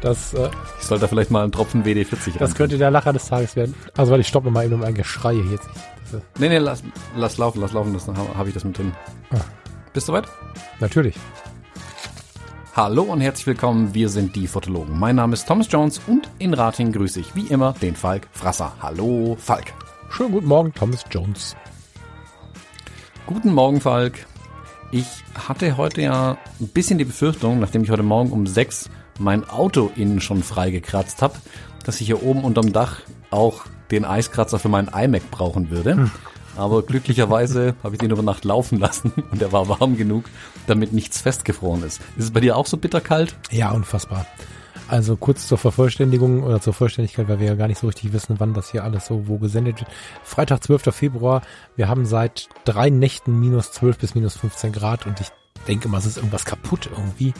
Das, äh, Ich sollte da vielleicht mal einen Tropfen WD-40 das könnte der Lacher des Tages werden. Also weil ich stoppe mal eben um ein Geschrei hier jetzt. Äh, Nee, nee, lass, lass laufen, lass laufen, das habe hab ich das mit drin. Ah. Bist du soweit? natürlich. Hallo und herzlich willkommen, wir sind die Fotologen. Mein Name ist Thomas Jones und in Rating grüße ich wie immer den Falk Frasser. Hallo, Falk. Schönen guten Morgen, Thomas Jones. Guten Morgen, Falk. Ich hatte heute ja ein bisschen die Befürchtung, nachdem ich heute Morgen um sechs mein Auto innen schon freigekratzt habe, dass ich hier oben unterm Dach auch den Eiskratzer für meinen iMac brauchen würde. Aber glücklicherweise habe ich den über Nacht laufen lassen und er war warm genug, damit nichts festgefroren ist. Ist es bei dir auch so bitterkalt? Ja, unfassbar. Also kurz zur Vervollständigung oder zur Vollständigkeit, weil wir ja gar nicht so richtig wissen, wann das hier alles so wo gesendet wird. Freitag, 12. Februar. Wir haben seit drei Nächten minus 12 bis minus 15 Grad und ich denke mal, es ist irgendwas kaputt irgendwie.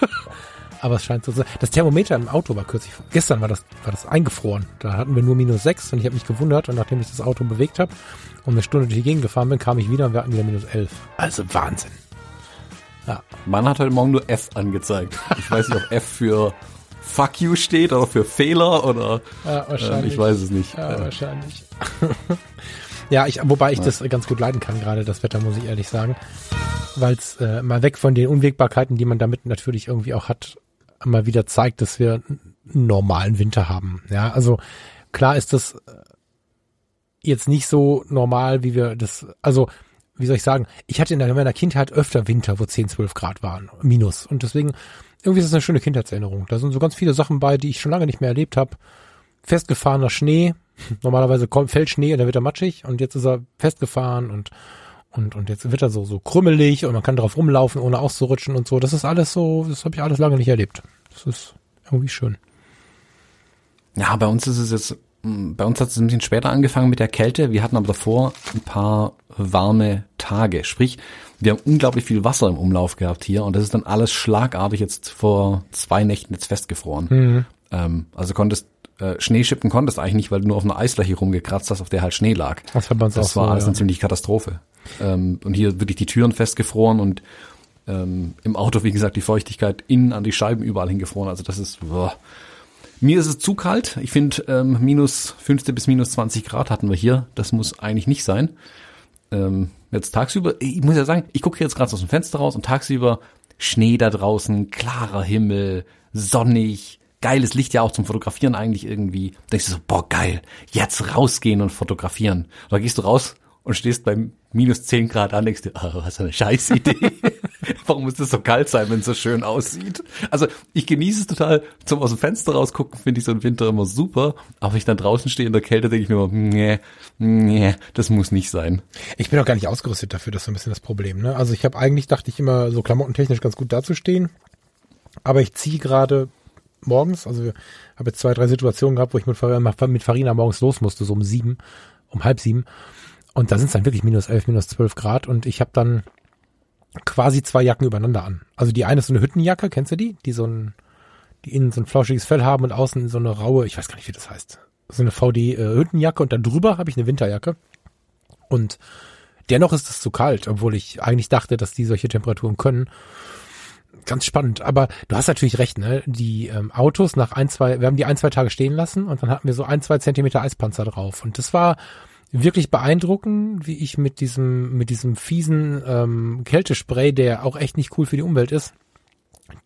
Aber es scheint so zu sein. Das Thermometer im Auto war kürzlich, gestern war das, war das eingefroren. Da hatten wir nur minus 6 und ich habe mich gewundert und nachdem ich das Auto bewegt habe und eine Stunde durch die Gegend gefahren bin, kam ich wieder und wir hatten wieder minus 11. Also Wahnsinn. Man hat heute Morgen nur F angezeigt. Ich weiß nicht, ob F für Fuck you steht oder für Fehler oder Ja, ähm, ich weiß es nicht. Ja, Äh, wahrscheinlich. ja, ich, wobei ich das ganz gut leiden kann, gerade das Wetter, muss ich ehrlich sagen. Weil es äh, mal weg von den Unwägbarkeiten, die man damit natürlich irgendwie auch hat, mal wieder zeigt, dass wir einen normalen Winter haben. Ja, also klar ist das äh, jetzt nicht so normal, wie wir das, also wie soll ich sagen, ich hatte in meiner Kindheit öfter Winter, wo 10, 12 Grad waren, minus. Und deswegen, irgendwie ist es eine schöne Kindheitserinnerung. Da sind so ganz viele Sachen bei, die ich schon lange nicht mehr erlebt habe. Festgefahrener Schnee, normalerweise kommt, fällt Schnee und dann wird er matschig und jetzt ist er festgefahren und und und jetzt wird er so so krümmelig und man kann drauf rumlaufen ohne auszurutschen und so. Das ist alles so, das habe ich alles lange nicht erlebt. Das ist irgendwie schön. Ja, bei uns ist es jetzt, bei uns hat es ein bisschen später angefangen mit der Kälte. Wir hatten aber davor ein paar warme Tage. Sprich, wir haben unglaublich viel Wasser im Umlauf gehabt hier und das ist dann alles schlagartig jetzt vor zwei Nächten jetzt festgefroren. Ähm, also konntest äh, Schneeschippen konntest eigentlich nicht, weil du nur auf einer Eisfläche rumgekratzt hast, auf der halt Schnee lag. Das hat man Das war so, alles ja. eine ziemliche Katastrophe. Ähm, und hier wirklich die Türen festgefroren und ähm, im Auto, wie gesagt, die Feuchtigkeit innen an die Scheiben überall hingefroren. Also das ist, boah. Mir ist es zu kalt. Ich finde, ähm, minus 15 bis minus 20 Grad hatten wir hier. Das muss eigentlich nicht sein. Ähm, jetzt tagsüber, ich muss ja sagen, ich gucke jetzt gerade aus dem Fenster raus und tagsüber Schnee da draußen, klarer Himmel, sonnig, geiles Licht ja auch zum Fotografieren eigentlich irgendwie. Da denkst du so, boah, geil, jetzt rausgehen und fotografieren. Da gehst du raus und stehst bei minus 10 Grad an, denkst du, oh, was für eine scheiß Idee. Warum muss das so kalt sein, wenn es so schön aussieht? Also ich genieße es total, zum aus dem Fenster rausgucken, finde ich so einen Winter immer super. Aber wenn ich dann draußen stehe in der Kälte, denke ich mir immer, nee, nee, das muss nicht sein. Ich bin auch gar nicht ausgerüstet dafür, das ist so ein bisschen das Problem. Ne? Also ich habe eigentlich, dachte ich immer, so klamottentechnisch ganz gut dazustehen. Aber ich ziehe gerade morgens, also ich habe jetzt zwei, drei Situationen gehabt, wo ich mit, mit Farina morgens los musste, so um sieben, um halb sieben. Und da sind es dann wirklich minus elf, minus zwölf Grad und ich habe dann quasi zwei Jacken übereinander an. Also die eine ist so eine Hüttenjacke, kennst du die? Die so ein, die innen so ein flauschiges Fell haben und außen so eine raue, ich weiß gar nicht, wie das heißt. So eine VD-Hüttenjacke und dann drüber habe ich eine Winterjacke. Und dennoch ist es zu kalt, obwohl ich eigentlich dachte, dass die solche Temperaturen können. Ganz spannend. Aber du hast natürlich recht, ne? Die ähm, Autos nach ein, zwei, wir haben die ein, zwei Tage stehen lassen und dann hatten wir so ein, zwei Zentimeter Eispanzer drauf. Und das war wirklich beeindruckend, wie ich mit diesem, mit diesem fiesen ähm, Kältespray, der auch echt nicht cool für die Umwelt ist,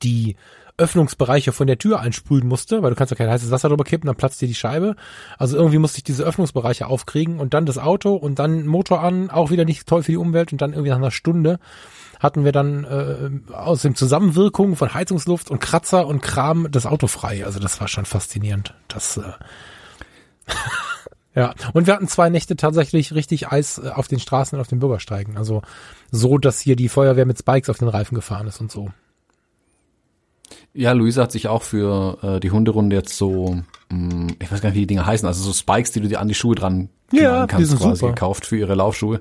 die Öffnungsbereiche von der Tür einsprühen musste, weil du kannst ja kein heißes Wasser drüber kippen, dann platzt dir die Scheibe. Also irgendwie musste ich diese Öffnungsbereiche aufkriegen und dann das Auto und dann Motor an, auch wieder nicht toll für die Umwelt und dann irgendwie nach einer Stunde hatten wir dann äh, aus dem Zusammenwirkung von Heizungsluft und Kratzer und Kram das Auto frei. Also das war schon faszinierend. Das äh, ja, und wir hatten zwei Nächte tatsächlich richtig Eis äh, auf den Straßen und auf den Bürgersteigen. Also so, dass hier die Feuerwehr mit Spikes auf den Reifen gefahren ist und so. Ja, Luisa hat sich auch für äh, die Hunderunde jetzt so, mh, ich weiß gar nicht, wie die Dinge heißen, also so Spikes, die du dir an die Schuhe dran Ja, knallen die quasi super. gekauft für ihre Laufschuhe,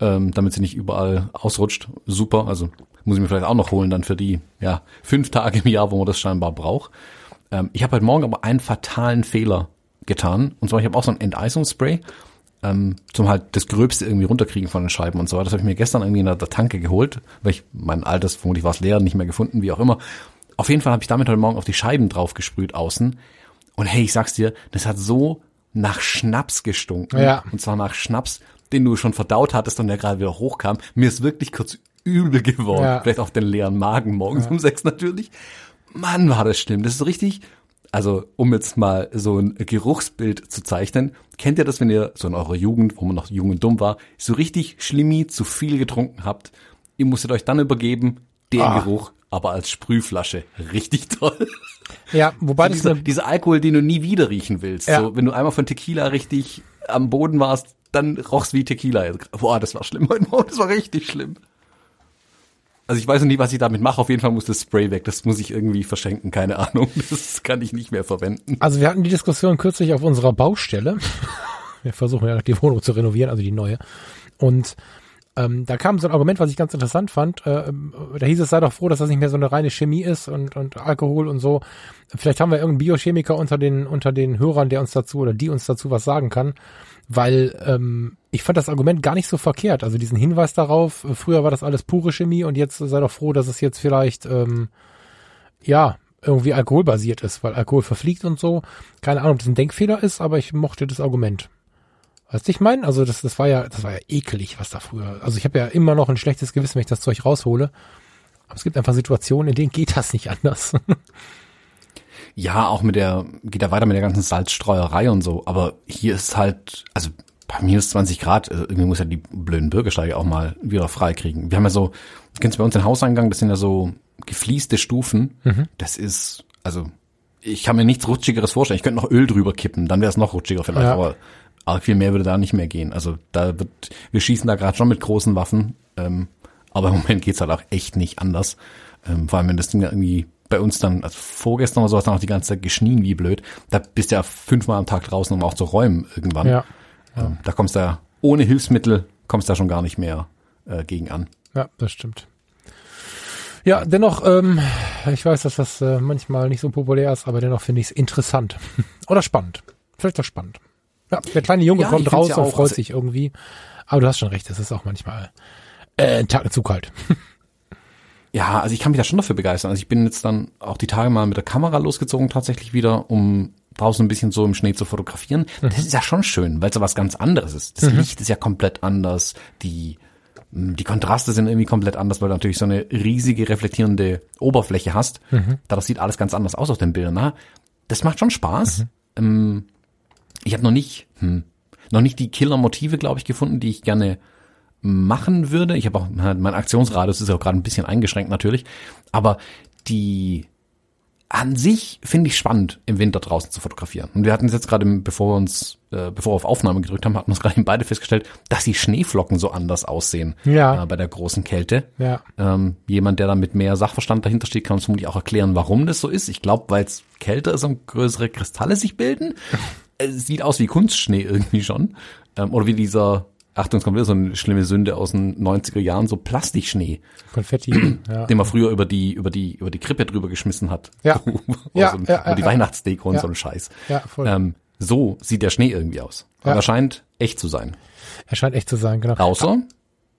ähm, damit sie nicht überall ausrutscht. Super, also muss ich mir vielleicht auch noch holen dann für die ja fünf Tage im Jahr, wo man das scheinbar braucht. Ähm, ich habe heute Morgen aber einen fatalen Fehler getan. Und zwar, ich habe auch so ein Enteisungsspray, ähm, zum halt das Gröbste irgendwie runterkriegen von den Scheiben und so weiter. Das habe ich mir gestern irgendwie in der Tanke geholt, weil ich mein altes, vermutlich war es leer, nicht mehr gefunden, wie auch immer. Auf jeden Fall habe ich damit heute Morgen auf die Scheiben drauf gesprüht außen. Und hey, ich sag's dir, das hat so nach Schnaps gestunken. Ja. Und zwar nach Schnaps, den du schon verdaut hattest und der gerade wieder hochkam. Mir ist wirklich kurz übel geworden. Ja. Vielleicht auf den leeren Magen morgens um sechs natürlich. Mann, war das schlimm. Das ist so richtig, also um jetzt mal so ein Geruchsbild zu zeichnen, kennt ihr das, wenn ihr so in eurer Jugend, wo man noch jung und dumm war, so richtig schlimmi zu viel getrunken habt? Ihr musstet euch dann übergeben, den Ah. Geruch, aber als Sprühflasche. Richtig toll. Ja, wobei das Dieser, dieser Alkohol, den du nie wieder riechen willst. Ja. So, wenn du einmal von Tequila richtig am Boden warst, dann rochst wie Tequila. Boah, das war schlimm heute Morgen, das war richtig schlimm. Also ich weiß noch nie, was ich damit mache. Auf jeden Fall muss das Spray weg. Das muss ich irgendwie verschenken, keine Ahnung. Das kann ich nicht mehr verwenden. Also wir hatten die Diskussion kürzlich auf unserer Baustelle. Wir versuchen ja die Wohnung zu renovieren, also die neue. Und ähm, da kam so ein Argument, was ich ganz interessant fand. Äh, ähm, da hieß es, sei doch froh, dass das nicht mehr so eine reine Chemie ist und, und Alkohol und so. Vielleicht haben wir irgendeinen Biochemiker unter den, unter den Hörern, der uns dazu oder die uns dazu was sagen kann. Weil ähm, ich fand das Argument gar nicht so verkehrt. Also diesen Hinweis darauf, äh, früher war das alles pure Chemie und jetzt sei doch froh, dass es jetzt vielleicht ähm, ja, irgendwie alkoholbasiert ist, weil Alkohol verfliegt und so. Keine Ahnung, ob das ein Denkfehler ist, aber ich mochte das Argument. Weißt du, ich meine? Also das, das war ja, das war ja ekelig, was da früher. Also ich habe ja immer noch ein schlechtes Gewissen, wenn ich das Zeug raushole. Aber es gibt einfach Situationen, in denen geht das nicht anders. Ja, auch mit der, geht ja weiter mit der ganzen Salzstreuerei und so. Aber hier ist halt, also bei minus 20 Grad, äh, irgendwie muss ja die blöden Bürgersteige auch mal wieder freikriegen. Wir haben ja so, du kennst bei uns den Hauseingang, das sind ja so gefließte Stufen. Das ist, also ich kann mir nichts Rutschigeres vorstellen. Ich könnte noch Öl drüber kippen, dann wäre es noch rutschiger vielleicht, Ja. aber arg viel mehr würde da nicht mehr gehen. Also da wird, wir schießen da gerade schon mit großen Waffen, ähm, aber im Moment geht's halt auch echt nicht anders. Ähm, vor allem, wenn das Ding irgendwie bei uns dann, also vorgestern oder so, hat dann auch die ganze Zeit geschnien wie blöd. Da bist du ja fünfmal am Tag draußen, um auch zu räumen irgendwann. ja. Ähm, da kommst du ja ohne Hilfsmittel, kommst du da schon gar nicht mehr äh, gegen an. Ja, das stimmt. Ja, dennoch, ähm, ich weiß, dass das äh, manchmal nicht so populär ist, aber dennoch finde ich es interessant. Oder spannend. Vielleicht auch spannend. Ja, der kleine Junge Ja, kommt raus ja und freut sich irgendwie. Aber du hast schon recht, es ist auch manchmal äh, ein Tag zu kalt. Ja, also ich kann mich da schon dafür begeistern. Also ich bin jetzt dann auch die Tage mal mit der Kamera losgezogen tatsächlich wieder, um draußen ein bisschen so im Schnee zu fotografieren. Das ist ja schon schön, weil es ja was ganz anderes ist. Das Licht ist ja komplett anders, die die Kontraste sind irgendwie komplett anders, weil du natürlich so eine riesige reflektierende Oberfläche hast. Dadurch sieht alles ganz anders aus auf den Bildern. Na, das macht schon Spaß. Ähm, ich habe noch nicht, hm, noch nicht die Killer-Motive, glaube ich, gefunden, die ich gerne machen würde. Ich habe auch, mein Aktionsradius ist auch gerade ein bisschen eingeschränkt natürlich, aber die an sich finde ich spannend, im Winter draußen zu fotografieren. Und wir hatten es jetzt gerade, bevor wir uns, äh, bevor wir auf Aufnahme gedrückt haben, hatten wir uns gerade beide festgestellt, dass die Schneeflocken so anders aussehen Ja. äh, bei der großen Kälte. Ja. Ähm, jemand, der da mit mehr Sachverstand dahinter steht, kann uns vermutlich auch erklären, warum das so ist. Ich glaube, weil es kälter ist und größere Kristalle sich bilden. es sieht aus wie Kunstschnee irgendwie schon. Ähm, oder wie dieser, Achtung, es kommt wieder so eine schlimme Sünde aus den 90er Jahren, so Plastikschnee, Konfetti. ja. den man früher über die, über die, über die Krippe drüber geschmissen hat. Ja. Oder Ja, so, ja, über die ja, Weihnachtsdeko und so ein Scheiß. Ja, voll. Ähm, so sieht der Schnee irgendwie aus. Ja. Er scheint echt zu sein. Er scheint echt zu sein, genau. Außer,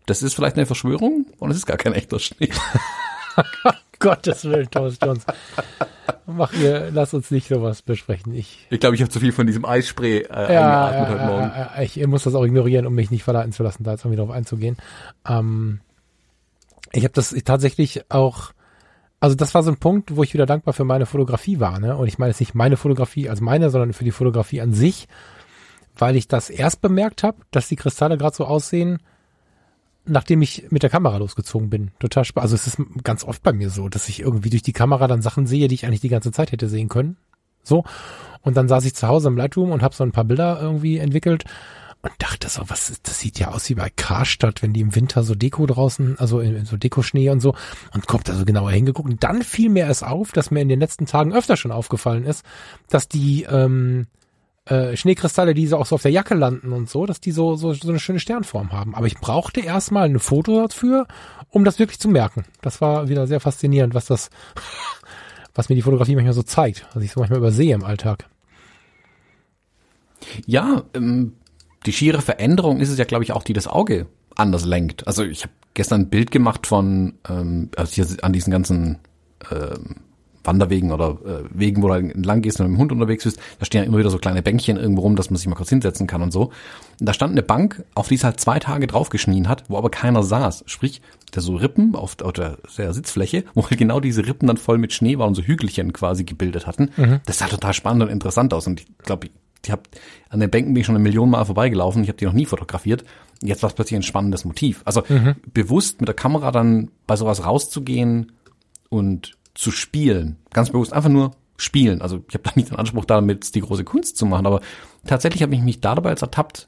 das ist vielleicht eine Verschwörung und es ist gar kein echter Schnee. Gottes Willen, Thomas Jones. Mach ihr, lass uns nicht sowas besprechen. Ich, Ich glaube, ich habe zu viel von diesem Eisspray äh, ja, eingeatmet ja, heute Morgen. ja, ja, ich muss das auch ignorieren, um mich nicht verleiten zu lassen, da jetzt irgendwie drauf einzugehen. Ähm, ich habe das tatsächlich auch, also das war so ein Punkt, wo ich wieder dankbar für meine Fotografie war, ne? Und ich meine jetzt nicht meine Fotografie als meine, sondern für die Fotografie an sich, weil ich das erst bemerkt habe, dass die Kristalle gerade so aussehen, nachdem ich mit der Kamera losgezogen bin. Total spannend. Also es ist ganz oft bei mir so, dass ich irgendwie durch die Kamera dann Sachen sehe, die ich eigentlich die ganze Zeit hätte sehen können. So. Und dann saß ich zu Hause im Lightroom und habe so ein paar Bilder irgendwie entwickelt. und dachte so, was ist, das sieht ja aus wie bei Karstadt, wenn die im Winter so Deko draußen, also in, in so Dekoschnee und so und kommt da so genauer hingeguckt und dann fiel mir es auf, dass mir in den letzten Tagen öfter schon aufgefallen ist, dass die ähm, äh, Schneekristalle, die so auch so auf der Jacke landen und so, dass die so, so, so eine schöne Sternform haben. Aber ich brauchte erstmal ein Foto dafür, um das wirklich zu merken. Das war wieder sehr faszinierend, was das, was mir die Fotografie manchmal so zeigt, was ich so manchmal übersehe im Alltag. Ja, ähm, die schiere Veränderung ist es ja, glaube ich, auch, die das Auge anders lenkt. Also ich habe gestern ein Bild gemacht von, ähm, also hier an diesen ganzen ähm, Wanderwegen oder äh, Wegen, wo du entlang gehst und mit dem Hund unterwegs bist, da stehen ja immer wieder so kleine Bänkchen irgendwo rum, dass man sich mal kurz hinsetzen kann und so. Und da stand eine Bank, auf die es halt zwei Tage draufgeschnien hat, wo aber keiner saß. Sprich, der so Rippen auf, auf der, der Sitzfläche, wo halt genau diese Rippen dann voll mit Schnee waren und so Hügelchen quasi gebildet hatten. Mhm. Das sah total spannend und interessant aus. Und ich glaube, die hab, an den Bänken bin ich schon eine Million Mal vorbeigelaufen. Ich habe die noch nie fotografiert. Jetzt war es plötzlich ein spannendes Motiv. Also mhm. bewusst mit der Kamera dann bei sowas rauszugehen und zu spielen. Ganz bewusst einfach nur spielen. Also ich habe da nicht den Anspruch, damit die große Kunst zu machen, aber tatsächlich habe ich mich da dabei jetzt ertappt.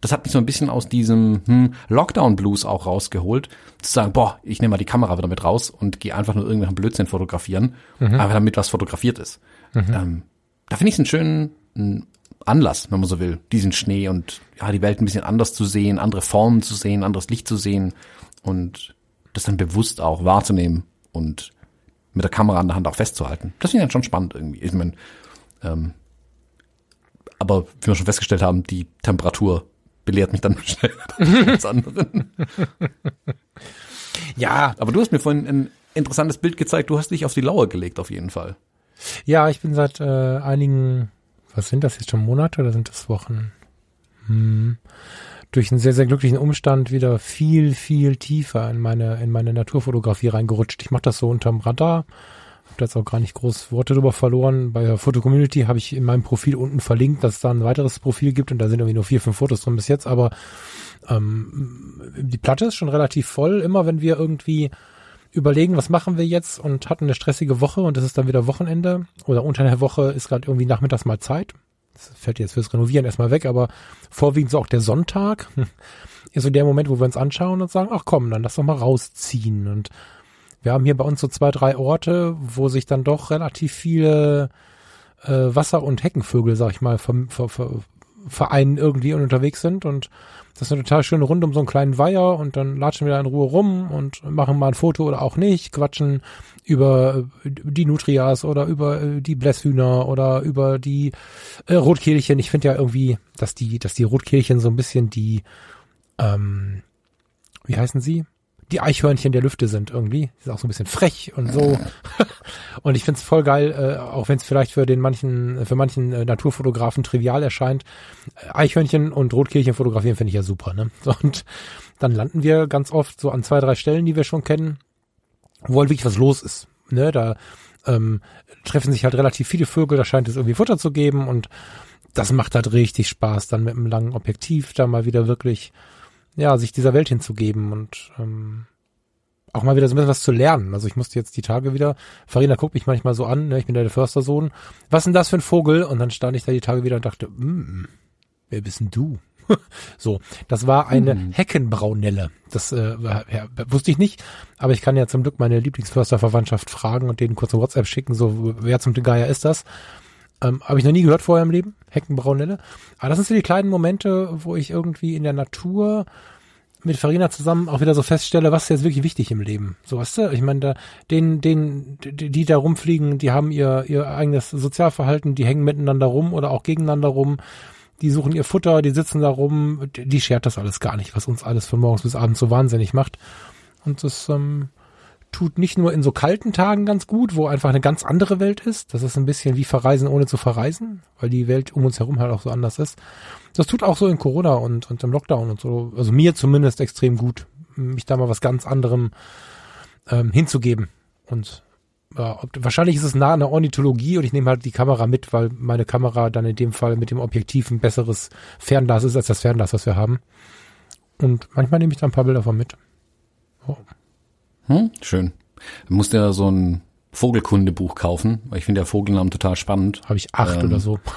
Das hat mich so ein bisschen aus diesem hm, Lockdown-Blues auch rausgeholt, zu sagen, boah, ich nehme mal die Kamera wieder mit raus und gehe einfach nur irgendwelchen Blödsinn fotografieren, mhm. einfach damit was fotografiert ist. Mhm. Ähm, da finde ich es einen schönen Anlass, wenn man so will, diesen Schnee und ja, die Welt ein bisschen anders zu sehen, andere Formen zu sehen, anderes Licht zu sehen und das dann bewusst auch wahrzunehmen und mit der Kamera an der Hand auch festzuhalten. Das finde ich dann schon spannend irgendwie. Ich meine, ähm, aber wie wir schon festgestellt haben, die Temperatur belehrt mich dann schnell als anderen. ja. Aber du hast mir vorhin ein interessantes Bild gezeigt. Du hast dich auf die Lauer gelegt, auf jeden Fall. Ja, ich bin seit äh, einigen, was sind das jetzt schon Monate oder sind das Wochen? Hm durch einen sehr, sehr glücklichen Umstand wieder viel, viel tiefer in meine, in meine Naturfotografie reingerutscht. Ich mache das so unterm Radar. Hab da jetzt auch gar nicht groß Worte drüber verloren. Bei der Foto Community habe ich in meinem Profil unten verlinkt, dass es da ein weiteres Profil gibt und da sind irgendwie nur vier, fünf Fotos drin bis jetzt, aber ähm, die Platte ist schon relativ voll. Immer wenn wir irgendwie überlegen, was machen wir jetzt und hatten eine stressige Woche und es ist dann wieder Wochenende oder unter der Woche ist gerade irgendwie nachmittags mal Zeit das fällt jetzt fürs Renovieren erstmal weg, aber vorwiegend so auch der Sonntag ist so der Moment, wo wir uns anschauen und sagen, ach komm, dann lass doch mal rausziehen. Und wir haben hier bei uns so zwei, drei Orte, wo sich dann doch relativ viele äh, Wasser- und Heckenvögel, sag ich mal, ver, ver, ver, vereinen irgendwie und unterwegs sind und das ist eine total schöne Runde um so einen kleinen Weiher und dann latschen wir da in Ruhe rum und machen mal ein Foto oder auch nicht, quatschen über äh, die Nutrias oder über äh, die Blässhühner oder über die äh, Rotkehlchen. Ich finde ja irgendwie, dass die, dass die Rotkehlchen so ein bisschen die, ähm, wie heißen sie? Die Eichhörnchen der Lüfte sind irgendwie. Ist auch so ein bisschen frech und so. und ich find's voll geil, äh, auch wenn es vielleicht für den manchen, für manchen äh, Naturfotografen trivial erscheint. Äh, Eichhörnchen und Rotkehlchen fotografieren finde ich ja super, ne? Und dann landen wir ganz oft so an zwei, drei Stellen, die wir schon kennen, wo halt wirklich was los ist. Ne? Da ähm, treffen sich halt relativ viele Vögel, da scheint es irgendwie Futter zu geben und das macht halt richtig Spaß, dann mit einem langen Objektiv da mal wieder wirklich ja, sich dieser Welt hinzugeben und ähm, auch mal wieder so ein bisschen was zu lernen. Also ich musste jetzt die Tage wieder, Farina guckt mich manchmal so an, ne, ich bin der Förstersohn, was ist denn das für ein Vogel? Und dann stand ich da die Tage wieder und dachte, mm, wer bist denn du? so, das war eine hm. Heckenbraunelle. Das äh, ja, wusste ich nicht, aber ich kann ja zum Glück meine Lieblingsförsterverwandtschaft fragen und denen kurze WhatsApp schicken, so wer zum Geier ist das? Ähm, Habe ich noch nie gehört vorher im Leben, Heckenbraunelle. Aber das sind so die kleinen Momente, wo ich irgendwie in der Natur mit Farina zusammen auch wieder so feststelle, was ist jetzt wirklich wichtig im Leben. So weißt du, ich meine, da, den, den, die, die da rumfliegen, die haben ihr, ihr eigenes Sozialverhalten, die hängen miteinander rum oder auch gegeneinander rum, die suchen ihr Futter, die sitzen da rum, die, die schert das alles gar nicht, was uns alles von morgens bis abends so wahnsinnig macht. Und das, ähm, tut nicht nur in so kalten Tagen ganz gut, wo einfach eine ganz andere Welt ist. Das ist ein bisschen wie Verreisen ohne zu verreisen, weil die Welt um uns herum halt auch so anders ist. Das tut auch so in Corona und, und im Lockdown und so, also mir zumindest extrem gut, mich da mal was ganz anderem ähm, hinzugeben. Und ja, wahrscheinlich ist es nah an der Ornithologie und ich nehme halt die Kamera mit, weil meine Kamera dann in dem Fall mit dem Objektiv ein besseres Fernglas ist als das Fernglas, was wir haben. Und manchmal nehme ich da ein paar Bilder von mit. Hm? Schön. Du musst ja so ein Vogelkundebuch kaufen, weil ich finde ja Vogelnamen total spannend. Habe ich acht ähm, oder so.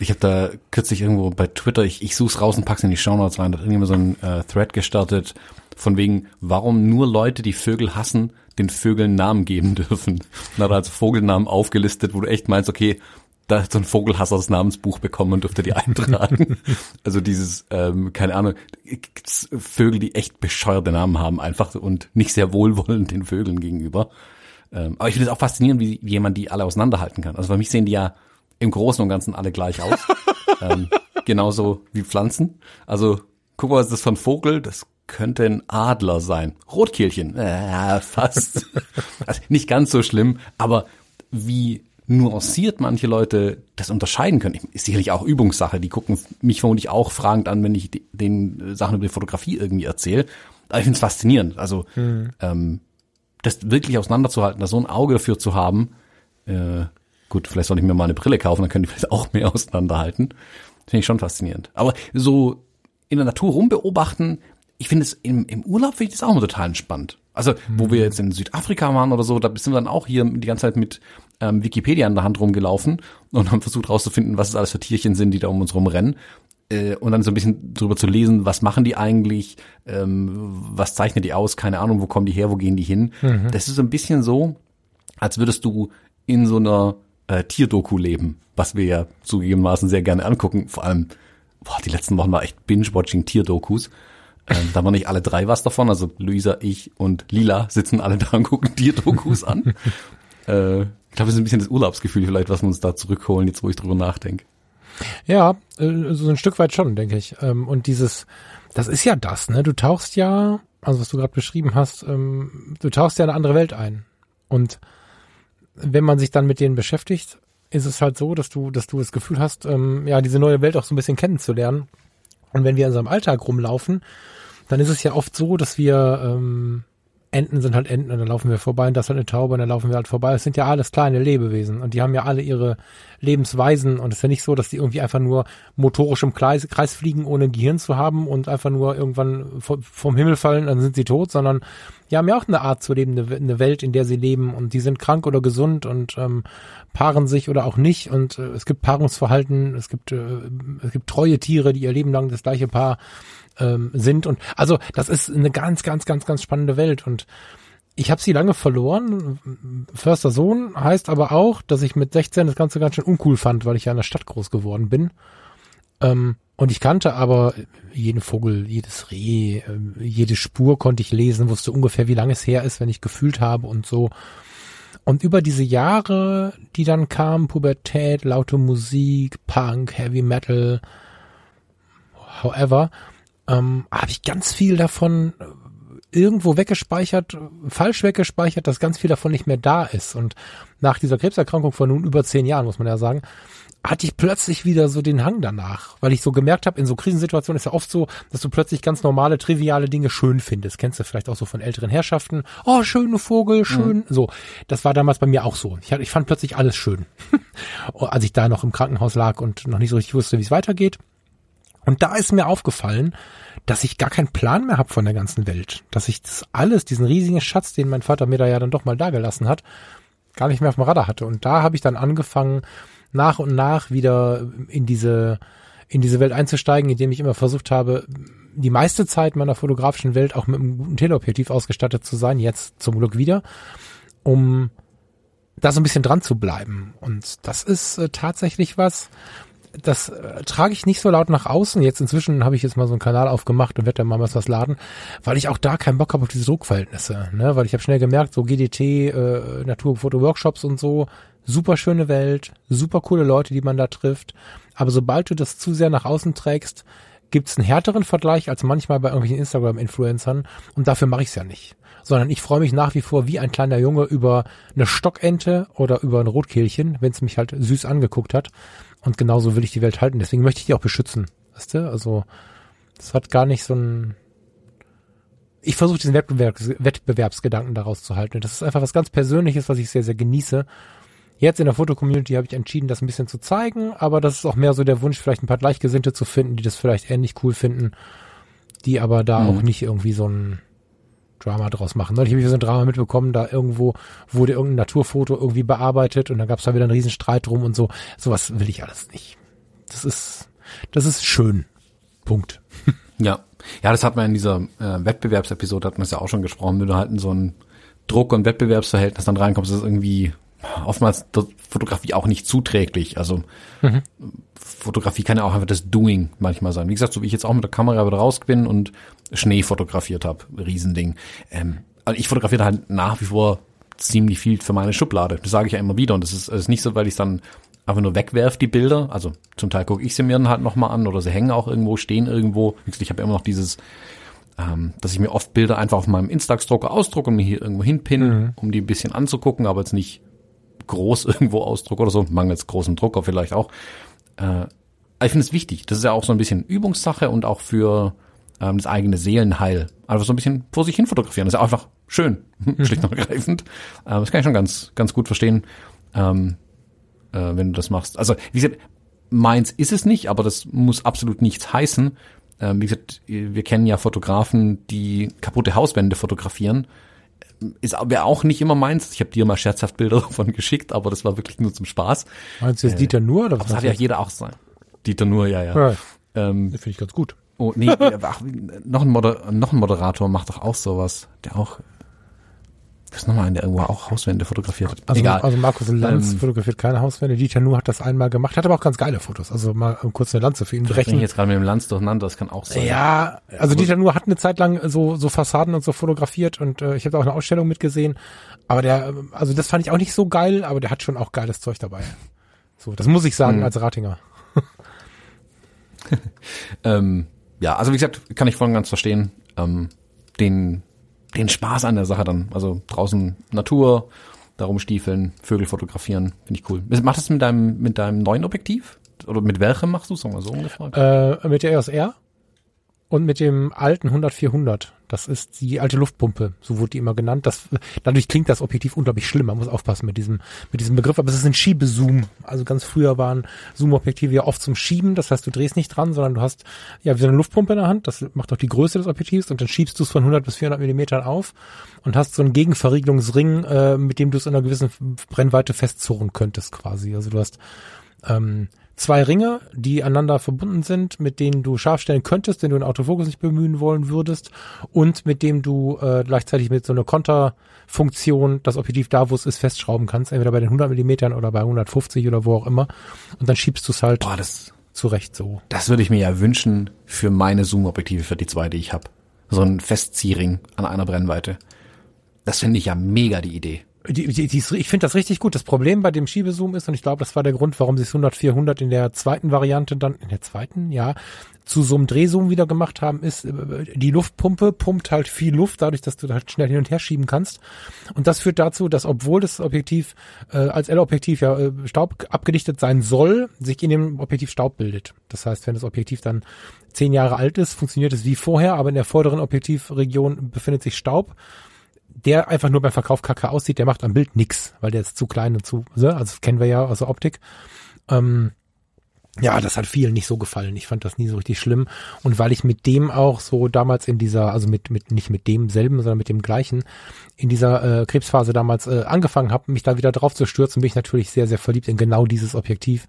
Ich habe da kürzlich irgendwo bei Twitter, ich, ich such's raus und pack's in die Shownotes rein, da hat irgendjemand so ein äh, Thread gestartet, von wegen, warum nur Leute, die Vögel hassen, den Vögeln Namen geben dürfen. Und hat also Vogelnamen aufgelistet, wo du echt meinst, okay, da hat so ein Vogelhasser das Namensbuch bekommen und durfte die eintragen. also dieses, ähm, keine Ahnung, Vögel, die echt bescheuerte Namen haben einfach und nicht sehr wohlwollend den Vögeln gegenüber. Ähm, aber ich finde es auch faszinierend, wie, wie jemand die alle auseinanderhalten kann. Also für mich sehen die ja im Großen und Ganzen alle gleich aus. ähm, genauso wie Pflanzen. Also guck mal, was ist das ein Vogel? Das könnte ein Adler sein. Rotkehlchen. Äh, fast. also nicht ganz so schlimm, aber wie nuanciert manche Leute das unterscheiden können. Ist sicherlich auch Übungssache. Die gucken mich vermutlich auch fragend an, wenn ich den Sachen über die Fotografie irgendwie erzähle. Aber ich finde es faszinierend. Also mhm. ähm, das wirklich auseinanderzuhalten, da so ein Auge dafür zu haben. Äh, gut, vielleicht soll ich mir mal eine Brille kaufen, dann können die vielleicht auch mehr auseinanderhalten. Finde ich schon faszinierend. Aber so in der Natur rumbeobachten, ich finde es im, im Urlaub finde ich das auch immer total entspannt. Also, wo wir jetzt in Südafrika waren oder so, da sind wir dann auch hier die ganze Zeit mit ähm, Wikipedia in der Hand rumgelaufen und haben versucht rauszufinden, was es alles für Tierchen sind, die da um uns rumrennen. Äh, und dann so ein bisschen drüber zu lesen, was machen die eigentlich, ähm, was zeichnet die aus, keine Ahnung, wo kommen die her, wo gehen die hin. Mhm. Das ist so ein bisschen so, als würdest du in so einer äh, Tierdoku leben, was wir ja zugegebenermaßen sehr gerne angucken. Vor allem, boah, die letzten Wochen war echt Binge-Watching Tierdokus. Ähm, da waren nicht alle drei was davon, also Luisa, ich und Lila sitzen alle da und gucken Tierdokus an. äh, ich glaube, es ist ein bisschen das Urlaubsgefühl vielleicht, was wir uns da zurückholen, jetzt wo ich drüber nachdenke. Ja, äh, so ein Stück weit schon, denke ich. Ähm, und dieses, das ist ja das, ne? Du tauchst ja, also was du gerade beschrieben hast, ähm, du tauchst ja eine andere Welt ein. Und wenn man sich dann mit denen beschäftigt, ist es halt so, dass du, dass du das Gefühl hast, ähm, ja, diese neue Welt auch so ein bisschen kennenzulernen und wenn wir in unserem Alltag rumlaufen, dann ist es ja oft so, dass wir ähm, Enten sind halt Enten und dann laufen wir vorbei und das ist halt eine Taube und dann laufen wir halt vorbei. Es sind ja alles kleine Lebewesen und die haben ja alle ihre Lebensweisen und es ist ja nicht so, dass die irgendwie einfach nur motorisch im Kreis, Kreis fliegen, ohne Gehirn zu haben und einfach nur irgendwann vom Himmel fallen, dann sind sie tot, sondern die haben ja auch eine Art zu leben, eine, eine Welt, in der sie leben und die sind krank oder gesund und ähm, paaren sich oder auch nicht und äh, es gibt Paarungsverhalten, es gibt, äh, es gibt treue Tiere, die ihr Leben lang das gleiche Paar ähm, sind und also das ist eine ganz, ganz, ganz, ganz spannende Welt und ich habe sie lange verloren. Förster Sohn heißt aber auch, dass ich mit 16 das Ganze ganz schön uncool fand, weil ich ja in der Stadt groß geworden bin. Ähm, und ich kannte aber jeden Vogel, jedes Reh, äh, jede Spur konnte ich lesen, wusste ungefähr, wie lange es her ist, wenn ich gefühlt habe und so. Und über diese Jahre, die dann kamen, Pubertät, laute Musik, Punk, Heavy Metal, however, ähm, habe ich ganz viel davon äh, irgendwo weggespeichert, falsch weggespeichert, dass ganz viel davon nicht mehr da ist. Und nach dieser Krebserkrankung von nun über zehn Jahren, muss man ja sagen, hatte ich plötzlich wieder so den Hang danach, weil ich so gemerkt habe, in so Krisensituationen ist ja oft so, dass du plötzlich ganz normale, triviale Dinge schön findest. Kennst du vielleicht auch so von älteren Herrschaften? Oh, schöne Vogel, schön. Mhm. So, das war damals bei mir auch so. Ich, ich fand plötzlich alles schön, als ich da noch im Krankenhaus lag und noch nicht so richtig wusste, wie es weitergeht. Und da ist mir aufgefallen, dass ich gar keinen Plan mehr habe von der ganzen Welt. Dass ich das alles, diesen riesigen Schatz, den mein Vater mir da ja dann doch mal dagelassen hat, gar nicht mehr auf dem Radar hatte. Und da habe ich dann angefangen, nach und nach wieder in diese, in diese Welt einzusteigen, indem ich immer versucht habe, die meiste Zeit meiner fotografischen Welt auch mit einem guten Teleobjektiv ausgestattet zu sein, jetzt zum Glück wieder, um da so ein bisschen dran zu bleiben. Und das ist äh, tatsächlich was, das äh, trage ich nicht so laut nach außen. Jetzt inzwischen habe ich jetzt mal so einen Kanal aufgemacht und werde dann mal was laden, weil ich auch da keinen Bock habe auf diese Druckverhältnisse. Ne? Weil ich habe schnell gemerkt, so GDT, äh, Naturfoto-Workshops und so, super schöne Welt, super coole Leute, die man da trifft. Aber sobald du das zu sehr nach außen trägst, gibt's einen härteren Vergleich als manchmal bei irgendwelchen Instagram-Influencern. Und dafür mache ich's ja nicht. Sondern ich freue mich nach wie vor wie ein kleiner Junge über eine Stockente oder über ein Rotkehlchen, wenn es mich halt süß angeguckt hat. Und genauso will ich die Welt halten. Deswegen möchte ich die auch beschützen. Weißt du? Also, das hat gar nicht so ein. Ich versuche diesen Wettbewerbs Wettbewerbsgedanken daraus zu halten. das ist einfach was ganz Persönliches, was ich sehr, sehr genieße. Jetzt in der Fotocommunity habe ich entschieden, das ein bisschen zu zeigen, aber das ist auch mehr so der Wunsch, vielleicht ein paar Gleichgesinnte zu finden, die das vielleicht ähnlich cool finden, die aber da mhm. auch nicht irgendwie so ein Drama draus machen. Neulich habe ich so ein Drama mitbekommen, da irgendwo wurde irgendein Naturfoto irgendwie bearbeitet und dann gab es da wieder einen riesen Streit drum und so. Sowas will ich alles nicht. das ist, das ist schön. Punkt. Ja. Ja, das hat man in dieser äh, Wettbewerbsepisode, hat man es ja auch schon gesprochen, wenn du halt in so ein Druck- und Wettbewerbsverhältnis dann reinkommst, ist irgendwie oftmals Fotografie auch nicht zuträglich. Also mhm. Fotografie kann ja auch einfach das Doing manchmal sein. Wie gesagt, so wie ich jetzt auch mit der Kamera wieder raus bin und Schnee fotografiert habe, Riesending. Ähm, also ich fotografiere halt nach wie vor ziemlich viel für meine Schublade. Das sage ich ja immer wieder. Und das ist, das ist nicht so, weil ich dann einfach nur wegwerf die Bilder. Also zum Teil gucke ich sie mir dann halt nochmal an oder sie hängen auch irgendwo, stehen irgendwo. Ich habe immer noch dieses, ähm, dass ich mir oft Bilder einfach auf meinem Instax-Drucker ausdrucke und mir hier irgendwo hinpinnen, mhm. um die ein bisschen anzugucken, aber jetzt nicht groß irgendwo ausdrucke oder so, mangels großem Drucker vielleicht auch. Äh, ich finde es wichtig. Das ist ja auch so ein bisschen Übungssache und auch für ähm, das eigene Seelenheil. Einfach so ein bisschen vor sich hin fotografieren. Das ist ja einfach schön, schlicht und ergreifend. Ähm, das kann ich schon ganz, ganz gut verstehen, ähm, äh, wenn du das machst. Also, wie gesagt, meins ist es nicht, aber das muss absolut nichts heißen. Ähm, wie gesagt, wir kennen ja Fotografen, die kaputte Hauswände fotografieren. Ist wäre auch nicht immer meins. Ich habe dir mal scherzhaft Bilder davon geschickt, aber das war wirklich nur zum Spaß. Meinst du jetzt äh, Dieter Nur? Oder was das hat ja jeder auch sein. Dieter Nur, ja, ja. ja. Ähm, Finde ich ganz gut. Oh, nee, ach, noch, ein Moder noch ein Moderator macht doch auch sowas, der auch ist nochmal ein, der irgendwo auch Hauswände fotografiert hat. Also, Egal. also Markus Lanz ähm, fotografiert keine Hauswände. Dieter Nu hat das einmal gemacht, hat aber auch ganz geile Fotos. Also mal kurz eine Lanze für ihn brechen. Ich jetzt gerade mit dem Lanz durcheinander, das kann auch sein. Ja, also Dieter Nu hat eine Zeit lang so, so Fassaden und so fotografiert und äh, ich habe auch eine Ausstellung mitgesehen. Aber der, also das fand ich auch nicht so geil, aber der hat schon auch geiles Zeug dabei. So, das muss ich sagen hm. als Ratinger. ähm, ja, also wie gesagt, kann ich voll und ganz verstehen. Ähm, den, den Spaß an der Sache dann. Also draußen Natur, darum stiefeln, Vögel fotografieren, finde ich cool. Machst du das mit deinem, mit deinem neuen Objektiv? Oder mit welchem machst du es? Wir so ungefähr. Äh, mit der EOS R und mit dem alten 100-400. Das ist die alte Luftpumpe, so wurde die immer genannt. Das, dadurch klingt das Objektiv unglaublich schlimm. Man muss aufpassen mit diesem, mit diesem Begriff. Aber es ist ein Schiebezoom. Also ganz früher waren Zoom-Objektive ja oft zum Schieben. Das heißt, du drehst nicht dran, sondern du hast ja wie so eine Luftpumpe in der Hand. Das macht auch die Größe des Objektivs und dann schiebst du es von 100 bis 400 Millimetern auf und hast so einen Gegenverriegelungsring, äh, mit dem du es in einer gewissen Brennweite festzurren könntest quasi. Also du hast ähm, zwei Ringe, die aneinander verbunden sind, mit denen du scharf stellen könntest, wenn du einen Autofokus nicht bemühen wollen würdest und mit dem du äh, gleichzeitig mit so einer Konterfunktion das Objektiv da, wo es ist, festschrauben kannst, entweder bei den 100 Millimetern oder bei 150 oder wo auch immer und dann schiebst du es halt Boah, das, zurecht so. Das würde ich mir ja wünschen für meine Zoom-Objektive, für die zwei, die ich habe. So ein Festziehring an einer Brennweite. Das finde ich ja mega die Idee. Die, die, die, ich finde das richtig gut. Das Problem bei dem Schiebezoom ist, und ich glaube, das war der Grund, warum sie es 100, 400 in der zweiten Variante dann, in der zweiten, ja, zu so einem Drehzoom wieder gemacht haben, ist, äh, die Luftpumpe pumpt halt viel Luft, dadurch, dass du halt schnell hin und her schieben kannst. Und das führt dazu, dass obwohl das Objektiv äh, als L-Objektiv ja äh, Staub abgedichtet sein soll, sich in dem Objektiv Staub bildet. Das heißt, wenn das Objektiv dann zehn Jahre alt ist, funktioniert es wie vorher, aber in der vorderen Objektivregion befindet sich Staub der einfach nur beim Verkauf kacke aussieht, der macht am Bild nix, weil der ist zu klein und zu, ne? also kennen wir ja aus der Optik. Ähm, ja, das hat vielen nicht so gefallen. Ich fand das nie so richtig schlimm. Und weil ich mit dem auch so damals in dieser, also mit, mit nicht mit demselben, sondern mit dem gleichen, in dieser äh, Krebsphase damals äh, angefangen habe, mich da wieder drauf zu stürzen, bin ich natürlich sehr, sehr verliebt in genau dieses Objektiv.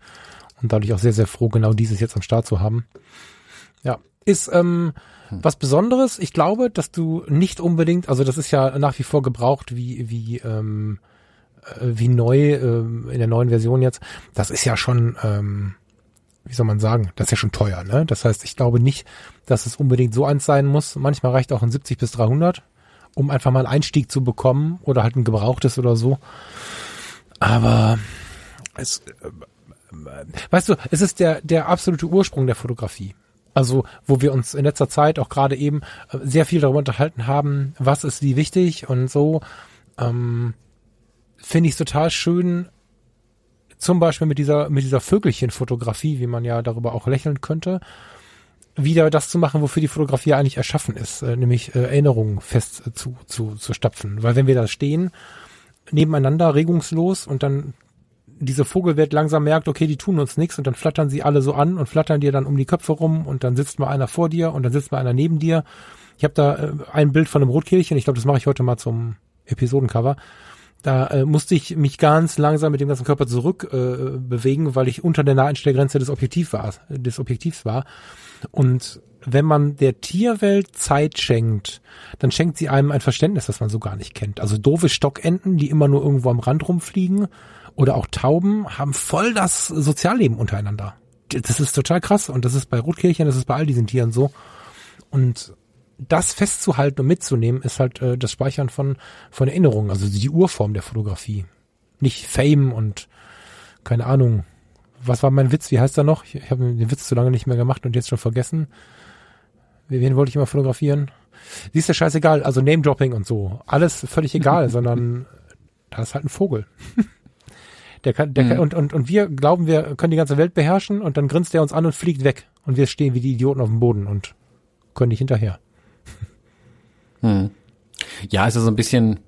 Und dadurch auch sehr, sehr froh, genau dieses jetzt am Start zu haben. Ja, ist ähm, hm. was Besonderes. Ich glaube, dass du nicht unbedingt, also das ist ja nach wie vor gebraucht wie wie ähm, äh, wie neu ähm, in der neuen Version jetzt. Das ist ja schon, ähm, wie soll man sagen, das ist ja schon teuer. Ne? Das heißt, ich glaube nicht, dass es unbedingt so eins sein muss. Manchmal reicht auch ein 70 bis 300, um einfach mal einen Einstieg zu bekommen oder halt ein gebrauchtes oder so. Aber es, äh, äh weißt du, es ist der der absolute Ursprung der Fotografie. Also, wo wir uns in letzter Zeit auch gerade eben äh, sehr viel darüber unterhalten haben, was ist wie wichtig und so, ähm, finde ich es total schön, zum Beispiel mit dieser, mit dieser Vögelchenfotografie, wie man ja darüber auch lächeln könnte, wieder das zu machen, wofür die Fotografie eigentlich erschaffen ist, äh, nämlich äh, Erinnerungen fest zu, zu, zu stapfen. Weil wenn wir da stehen, nebeneinander regungslos und dann diese Vogelwelt langsam merkt, okay, die tun uns nichts und dann flattern sie alle so an und flattern dir dann um die Köpfe rum und dann sitzt mal einer vor dir und dann sitzt mal einer neben dir. Ich habe da äh, ein Bild von einem Rotkehlchen, ich glaube, das mache ich heute mal zum Episodencover. Da äh, musste ich mich ganz langsam mit dem ganzen Körper zurück äh, bewegen, weil ich unter der Naheinstellgrenze des Objektivs war, des Objektivs war. Und wenn man der Tierwelt Zeit schenkt, dann schenkt sie einem ein Verständnis, das man so gar nicht kennt. Also doofe Stockenten, die immer nur irgendwo am Rand rumfliegen, oder auch Tauben haben voll das Sozialleben untereinander. Das ist total krass und das ist bei Rotkehlchen, das ist bei all diesen Tieren so. Und das festzuhalten und mitzunehmen, ist halt äh, das Speichern von, von Erinnerungen, also die Urform der Fotografie. Nicht Fame und keine Ahnung. Was war mein Witz? Wie heißt er noch? Ich, ich habe den Witz zu lange nicht mehr gemacht und jetzt schon vergessen. Wen wollte ich immer fotografieren? Siehst du, scheißegal. Also Name-Dropping und so. Alles völlig egal, sondern da ist halt ein Vogel. der kann, der mhm. kann, und, und, und wir glauben, wir können die ganze Welt beherrschen und dann grinst er uns an und fliegt weg. Und wir stehen wie die Idioten auf dem Boden und können nicht hinterher. Hm. Ja, es ist so ein bisschen,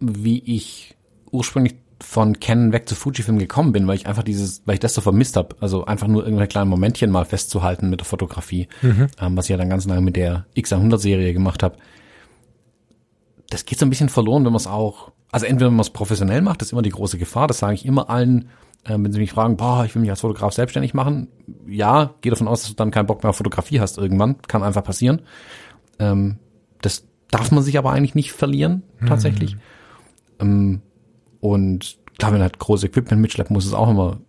wie ich ursprünglich von Canon weg zu Fujifilm gekommen bin, weil ich einfach dieses, weil ich das so vermisst habe. Also einfach nur irgendwelche kleinen Momentchen mal festzuhalten mit der Fotografie, mhm. ähm, was ich ja dann ganz lange mit der X100-Serie gemacht habe. Das geht so ein bisschen verloren, wenn man es auch, also entweder wenn man es professionell macht, das ist immer die große Gefahr, das sage ich immer allen, äh, wenn sie mich fragen, boah, ich will mich als Fotograf selbstständig machen. Ja, geh davon aus, dass du dann keinen Bock mehr auf Fotografie hast irgendwann, kann einfach passieren. Ähm, das darf man sich aber eigentlich nicht verlieren, tatsächlich. Mhm. Ähm, und klar, wenn du halt großes Equipment mitschleppen muss es auch immer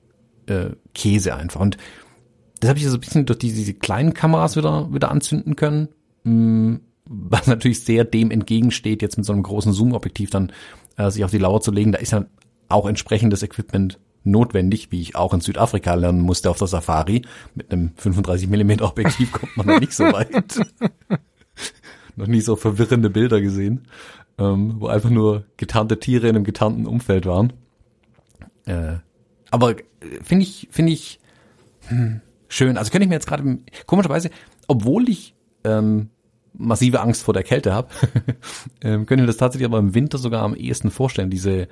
äh, Käse einfach. Und das habe ich so ein bisschen durch diese, diese kleinen Kameras wieder, wieder anzünden können. Mm, was natürlich sehr dem entgegensteht, jetzt mit so einem großen Zoom-Objektiv dann äh, sich auf die Lauer zu legen. Da ist ja auch entsprechendes Equipment notwendig, wie ich auch in Südafrika lernen musste auf der Safari. Mit einem 35 mm Objektiv kommt man da nicht so weit. Noch nie so verwirrende Bilder gesehen ähm, wo einfach nur getarnte Tiere in einem getarnten Umfeld waren. Äh, aber äh, finde ich, finde ich hm, schön. Also könnte ich mir jetzt gerade komischerweise, obwohl ich ähm, massive Angst vor der Kälte habe, ähm, könnte mir das tatsächlich aber im Winter sogar am ehesten vorstellen, diese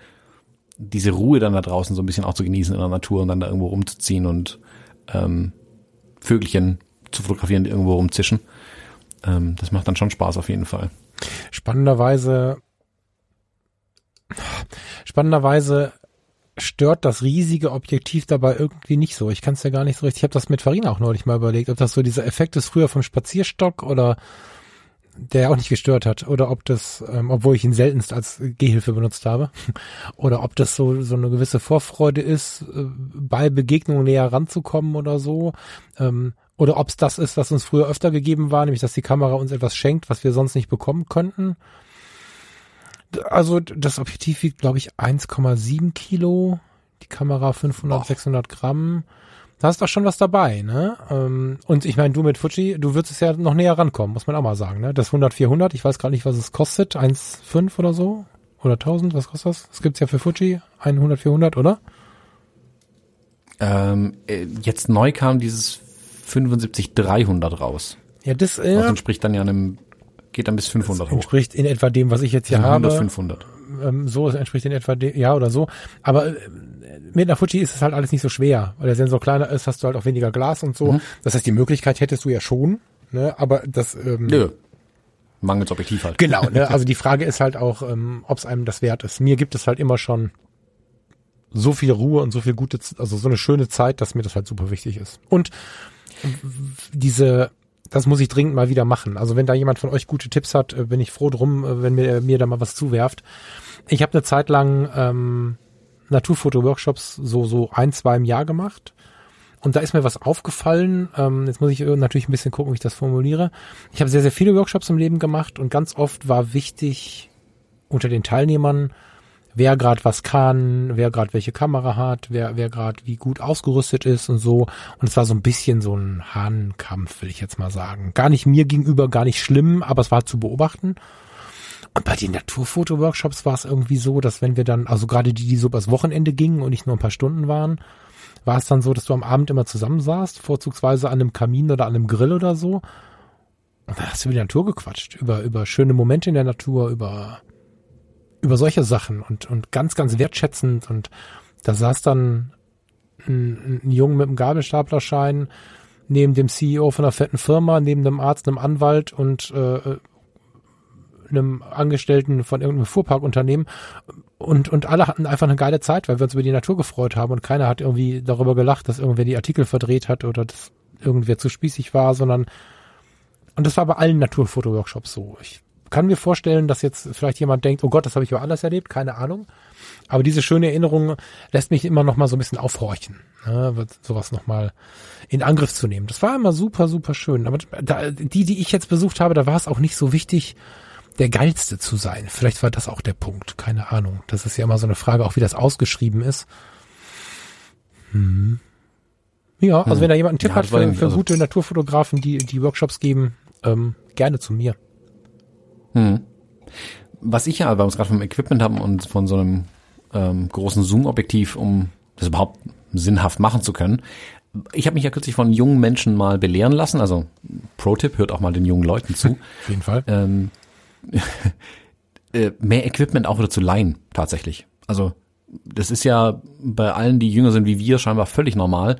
diese Ruhe dann da draußen so ein bisschen auch zu genießen in der Natur und dann da irgendwo rumzuziehen und ähm, Vögelchen zu fotografieren, die irgendwo rumzischen. Ähm, das macht dann schon Spaß auf jeden Fall. Spannenderweise, spannenderweise stört das riesige Objektiv dabei irgendwie nicht so. Ich kann es ja gar nicht so richtig. Ich habe das mit Farina auch neulich mal überlegt, ob das so dieser Effekt ist früher vom Spazierstock oder der auch nicht gestört hat oder ob das, ähm, obwohl ich ihn seltenst als Gehhilfe benutzt habe, oder ob das so so eine gewisse Vorfreude ist, äh, bei Begegnungen näher ranzukommen oder so. Ähm, oder ob es das ist, was uns früher öfter gegeben war, nämlich dass die Kamera uns etwas schenkt, was wir sonst nicht bekommen könnten. Also das Objektiv wiegt, glaube ich, 1,7 Kilo, die Kamera 500, Boah. 600 Gramm. Da ist doch schon was dabei, ne? Ähm, und ich meine, du mit Fuji, du würdest es ja noch näher rankommen, muss man auch mal sagen, ne? Das 100, 400, ich weiß gar nicht, was es kostet, 1,5 oder so? Oder 1000, was kostet das? Das gibt's ja für Fuji, 100, 400, oder? Ähm, äh, jetzt neu kam dieses 75 300 raus. Ja, das, äh, das entspricht dann ja einem, geht dann bis 500 hoch. Entspricht in etwa dem, was ich jetzt hier 100, habe. 500. Ähm, so, es entspricht in etwa ja oder so. Aber äh, mit einer Fuji ist es halt alles nicht so schwer, weil der Sensor kleiner ist, hast du halt auch weniger Glas und so. Mhm. Das heißt, die Möglichkeit hättest du ja schon, ne? Aber das, ähm, Nö. Mangels Objektiv halt. Genau, ne? also die Frage ist halt auch, ähm, ob es einem das wert ist. Mir gibt es halt immer schon so viel Ruhe und so viel gute, also so eine schöne Zeit, dass mir das halt super wichtig ist. Und diese, das muss ich dringend mal wieder machen. Also wenn da jemand von euch gute Tipps hat, äh, bin ich froh drum, äh, wenn mir, mir da mal was zuwerft. Ich habe eine Zeit lang ähm, Naturfoto-Workshops so, so ein, zwei im Jahr gemacht. Und da ist mir was aufgefallen. Ähm, jetzt muss ich natürlich ein bisschen gucken, wie ich das formuliere. Ich habe sehr, sehr viele Workshops im Leben gemacht und ganz oft war wichtig unter den Teilnehmern wer gerade was kann, wer gerade welche Kamera hat, wer, wer gerade wie gut ausgerüstet ist und so. Und es war so ein bisschen so ein Hahnkampf, will ich jetzt mal sagen. Gar nicht mir gegenüber, gar nicht schlimm, aber es war zu beobachten. Und bei den Naturfoto-Workshops war es irgendwie so, dass wenn wir dann, also gerade die, die so übers Wochenende gingen und nicht nur ein paar Stunden waren, war es dann so, dass du am Abend immer zusammensaßt, vorzugsweise an einem Kamin oder an einem Grill oder so. Und dann hast du über die Natur gequatscht, über, über schöne Momente in der Natur, über über solche Sachen und, und ganz, ganz wertschätzend. Und da saß dann ein, ein Junge mit einem Gabelstaplerschein neben dem CEO von einer fetten Firma, neben einem Arzt, einem Anwalt und äh, einem Angestellten von irgendeinem Fuhrparkunternehmen und, und alle hatten einfach eine geile Zeit, weil wir uns über die Natur gefreut haben und keiner hat irgendwie darüber gelacht, dass irgendwer die Artikel verdreht hat oder dass irgendwer zu spießig war, sondern und das war bei allen Naturfoto-Workshops so. Ich kann mir vorstellen, dass jetzt vielleicht jemand denkt, oh Gott, das habe ich über alles erlebt, keine Ahnung. Aber diese schöne Erinnerung lässt mich immer noch mal so ein bisschen aufhorchen, ne, sowas noch mal in Angriff zu nehmen. Das war immer super, super schön. Aber da, die, die ich jetzt besucht habe, da war es auch nicht so wichtig, der geilste zu sein. Vielleicht war das auch der Punkt. Keine Ahnung. Das ist ja immer so eine Frage, auch wie das ausgeschrieben ist. Hm. Ja, also hm. wenn da jemand einen Tipp ja, hat für, für also gute Naturfotografen, die die Workshops geben, ähm, gerne zu mir. Hm. Was ich ja, weil wir uns gerade vom Equipment haben und von so einem ähm, großen Zoom-Objektiv, um das überhaupt sinnhaft machen zu können. Ich habe mich ja kürzlich von jungen Menschen mal belehren lassen, also Pro-Tipp, hört auch mal den jungen Leuten zu. Auf jeden Fall. Ähm, äh, mehr Equipment auch wieder zu leihen, tatsächlich. Also das ist ja bei allen, die jünger sind wie wir, scheinbar völlig normal.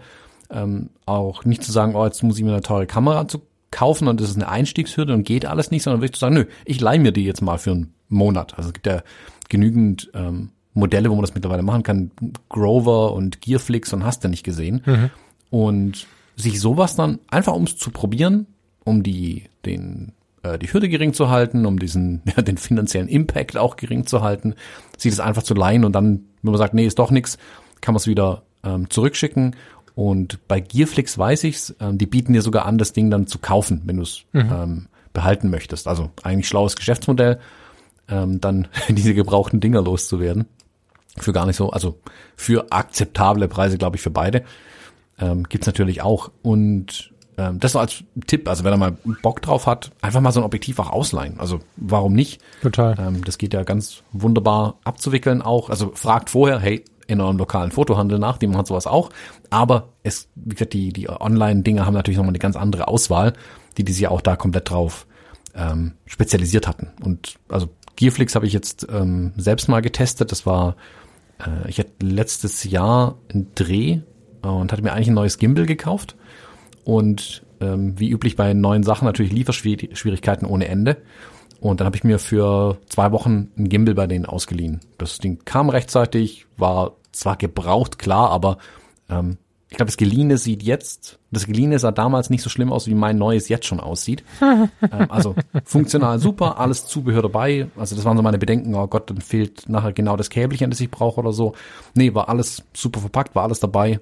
Ähm, auch nicht zu sagen, oh, jetzt muss ich mir eine teure Kamera zu kaufen und das ist eine Einstiegshürde und geht alles nicht, sondern wirklich zu sagen, nö, ich leih mir die jetzt mal für einen Monat. Also es gibt ja genügend ähm, Modelle, wo man das mittlerweile machen kann. Grover und Gearflix und hast du nicht gesehen. Mhm. Und sich sowas dann einfach um es zu probieren, um die, den, äh, die Hürde gering zu halten, um diesen, ja, den finanziellen Impact auch gering zu halten, sich das einfach zu leihen und dann, wenn man sagt, nee, ist doch nichts, kann man es wieder ähm, zurückschicken. Und bei Gearflix weiß ich's, ähm, die bieten dir sogar an, das Ding dann zu kaufen, wenn du es mhm. ähm, behalten möchtest. Also eigentlich schlaues Geschäftsmodell, ähm, dann diese gebrauchten Dinger loszuwerden. Für gar nicht so, also für akzeptable Preise, glaube ich, für beide. Ähm, gibt's natürlich auch. Und ähm, das so als Tipp, also wenn er mal Bock drauf hat, einfach mal so ein Objektiv auch ausleihen. Also warum nicht? Total. Ähm, das geht ja ganz wunderbar abzuwickeln auch. Also fragt vorher, hey, in eurem lokalen Fotohandel nach, die machen sowas auch. Aber es, wie gesagt, die, die Online-Dinge haben natürlich nochmal eine ganz andere Auswahl, die die sich auch da komplett drauf ähm, spezialisiert hatten. Und also Gearflix habe ich jetzt ähm, selbst mal getestet. Das war, äh, ich hatte letztes Jahr einen Dreh und hatte mir eigentlich ein neues Gimbal gekauft. Und ähm, wie üblich bei neuen Sachen natürlich Lieferschwierigkeiten ohne Ende. Und dann habe ich mir für zwei Wochen ein Gimbal bei denen ausgeliehen. Das Ding kam rechtzeitig, war zwar gebraucht, klar, aber ähm, ich glaube, das Geliehene sieht jetzt, das Geliehene sah damals nicht so schlimm aus, wie mein neues jetzt schon aussieht. ähm, also funktional super, alles Zubehör dabei. Also das waren so meine Bedenken, oh Gott, dann fehlt nachher genau das Käbelchen, das ich brauche oder so. Nee, war alles super verpackt, war alles dabei.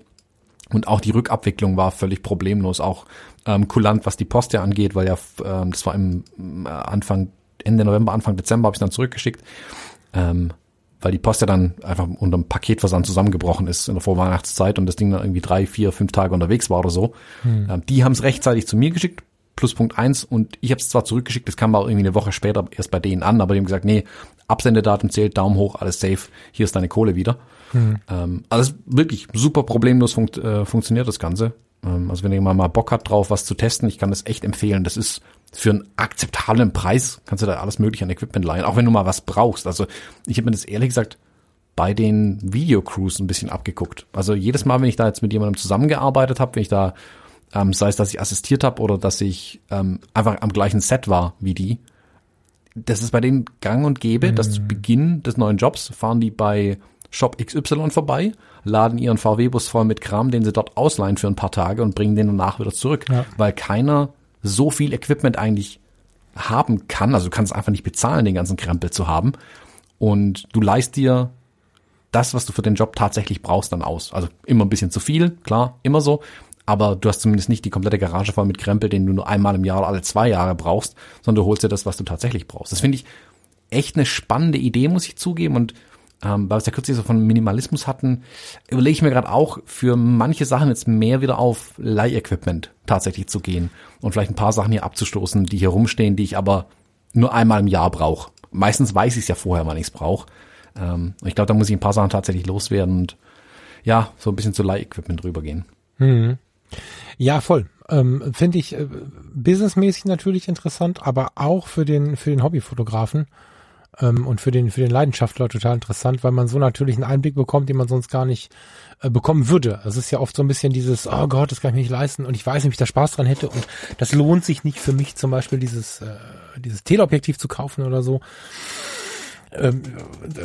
Und auch die Rückabwicklung war völlig problemlos, auch ähm, kulant, was die Post ja angeht, weil ja, ähm, das war im äh, Anfang, Ende November, Anfang Dezember habe ich dann zurückgeschickt. Ähm, weil die Post ja dann einfach unter dem Paketversand zusammengebrochen ist in der Vorweihnachtszeit und das Ding dann irgendwie drei, vier, fünf Tage unterwegs war oder so. Hm. Ähm, die haben es rechtzeitig zu mir geschickt, plus Punkt eins und ich habe es zwar zurückgeschickt, das kam aber irgendwie eine Woche später erst bei denen an, aber die haben gesagt, nee, Absendedatum zählt, Daumen hoch, alles safe, hier ist deine Kohle wieder. Hm. Ähm, also wirklich super problemlos funkt, äh, funktioniert das Ganze. Ähm, also wenn jemand mal Bock hat drauf, was zu testen, ich kann das echt empfehlen. Das ist für einen akzeptablen Preis, kannst du da alles mögliche an Equipment leihen, auch wenn du mal was brauchst. Also ich habe mir das ehrlich gesagt bei den Videocrews ein bisschen abgeguckt. Also jedes Mal, wenn ich da jetzt mit jemandem zusammengearbeitet habe, wenn ich da, ähm, sei es, dass ich assistiert habe oder dass ich ähm, einfach am gleichen Set war wie die, das ist bei denen gang und gäbe, mhm. dass zu Beginn des neuen Jobs fahren die bei Shop XY vorbei, laden ihren VW-Bus voll mit Kram, den sie dort ausleihen für ein paar Tage und bringen den danach wieder zurück, ja. weil keiner so viel Equipment eigentlich haben kann. Also du kannst einfach nicht bezahlen, den ganzen Krempel zu haben. Und du leist dir das, was du für den Job tatsächlich brauchst, dann aus. Also immer ein bisschen zu viel, klar, immer so. Aber du hast zumindest nicht die komplette Garage voll mit Krempel, den du nur einmal im Jahr oder alle zwei Jahre brauchst, sondern du holst dir das, was du tatsächlich brauchst. Das finde ich echt eine spannende Idee, muss ich zugeben. Und ähm, weil wir es ja kürzlich so von Minimalismus hatten, überlege ich mir gerade auch für manche Sachen jetzt mehr wieder auf Leihequipment tatsächlich zu gehen und vielleicht ein paar Sachen hier abzustoßen, die hier rumstehen, die ich aber nur einmal im Jahr brauche. Meistens weiß ich es ja vorher, wann ich es brauche. Ähm, ich glaube, da muss ich ein paar Sachen tatsächlich loswerden und ja, so ein bisschen zu Leihequipment rübergehen. Mhm. Ja, voll. Ähm, Finde ich äh, businessmäßig natürlich interessant, aber auch für den, für den Hobbyfotografen ähm, und für den, für den Leidenschaftler total interessant, weil man so natürlich einen Einblick bekommt, den man sonst gar nicht äh, bekommen würde. Es ist ja oft so ein bisschen dieses, oh Gott, das kann ich mir nicht leisten und ich weiß nicht, ob ich da Spaß dran hätte und das lohnt sich nicht für mich zum Beispiel dieses, äh, dieses Teleobjektiv zu kaufen oder so. ähm,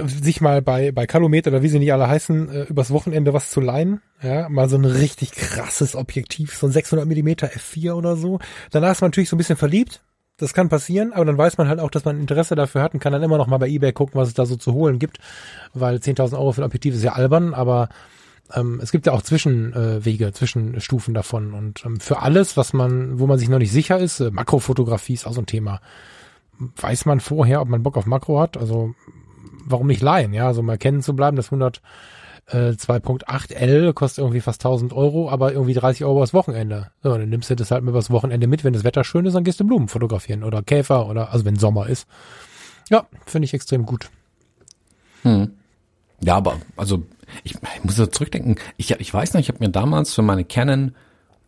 sich mal bei, bei Calumet oder wie sie nicht alle heißen, äh, übers Wochenende was zu leihen. Ja, mal so ein richtig krasses Objektiv, so ein 600 Millimeter F4 oder so. Danach ist man natürlich so ein bisschen verliebt. Das kann passieren, aber dann weiß man halt auch, dass man Interesse dafür hat und kann dann immer noch mal bei eBay gucken, was es da so zu holen gibt, weil 10.000 Euro für ein Objektiv ist ja albern, aber ähm, es gibt ja auch Zwischenwege, äh, Zwischenstufen davon und ähm, für alles, was man, wo man sich noch nicht sicher ist, äh, Makrofotografie ist auch so ein Thema weiß man vorher, ob man Bock auf Makro hat. Also warum nicht leihen? Ja, also mal kennen zu bleiben, das 100 äh, 2.8L kostet irgendwie fast 1000 Euro, aber irgendwie 30 Euro das Wochenende. So, dann nimmst du das halt das Wochenende mit, wenn das Wetter schön ist, dann gehst du Blumen fotografieren oder Käfer oder, also wenn Sommer ist. Ja, finde ich extrem gut. Hm. Ja, aber, also, ich, ich muss so zurückdenken. Ich, ich weiß noch, ich habe mir damals für meine Canon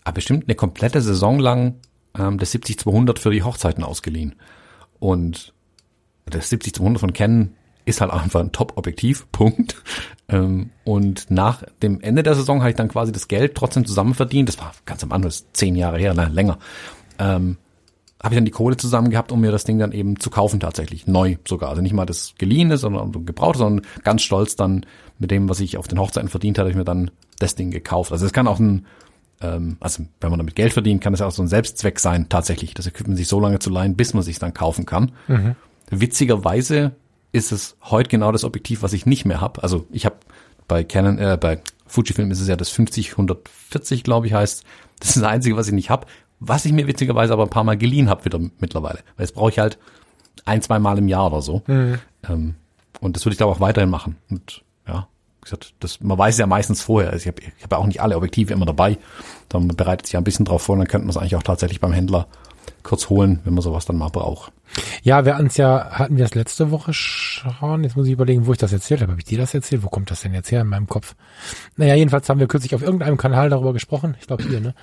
ah, bestimmt eine komplette Saison lang ähm, das 70-200 für die Hochzeiten ausgeliehen. Und das 70 zu 100 von Canon ist halt einfach ein Top-Objektiv, Punkt. Ähm, und nach dem Ende der Saison habe ich dann quasi das Geld trotzdem zusammen verdient. Das war ganz am Anfang, das ist zehn Jahre her, nein, länger. Ähm, habe ich dann die Kohle zusammen gehabt, um mir das Ding dann eben zu kaufen tatsächlich. Neu sogar. Also nicht mal das geliehene, sondern gebraucht, sondern ganz stolz dann mit dem, was ich auf den Hochzeiten verdient hatte, habe ich mir dann das Ding gekauft. Also es kann auch ein ähm, also wenn man damit Geld verdient, kann es ja auch so ein Selbstzweck sein, tatsächlich, das Equipment sich so lange zu leihen, bis man sich dann kaufen kann. Mhm. Witzigerweise ist es heute genau das Objektiv, was ich nicht mehr habe. Also ich habe bei Canon, äh, bei Fujifilm ist es ja das 50-140, glaube ich, heißt. Das ist das Einzige, was ich nicht habe. Was ich mir witzigerweise aber ein paar Mal geliehen habe wieder mittlerweile. Weil das brauche ich halt ein, zwei Mal im Jahr oder so. Mhm. Ähm, und das würde ich da auch weiterhin machen. Und ja, gesagt, das, man weiß ja meistens vorher. Also ich habe ich hab ja auch nicht alle Objektive immer dabei. Dann bereitet sich ein bisschen drauf vor und dann könnte man es eigentlich auch tatsächlich beim Händler kurz holen, wenn man sowas dann mal braucht. Ja, wir hatten ja, hatten wir das letzte Woche schon. Jetzt muss ich überlegen, wo ich das erzählt habe. Habe ich dir das erzählt? Wo kommt das denn jetzt her in meinem Kopf? Naja, jedenfalls haben wir kürzlich auf irgendeinem Kanal darüber gesprochen. Ich glaube hier, ne?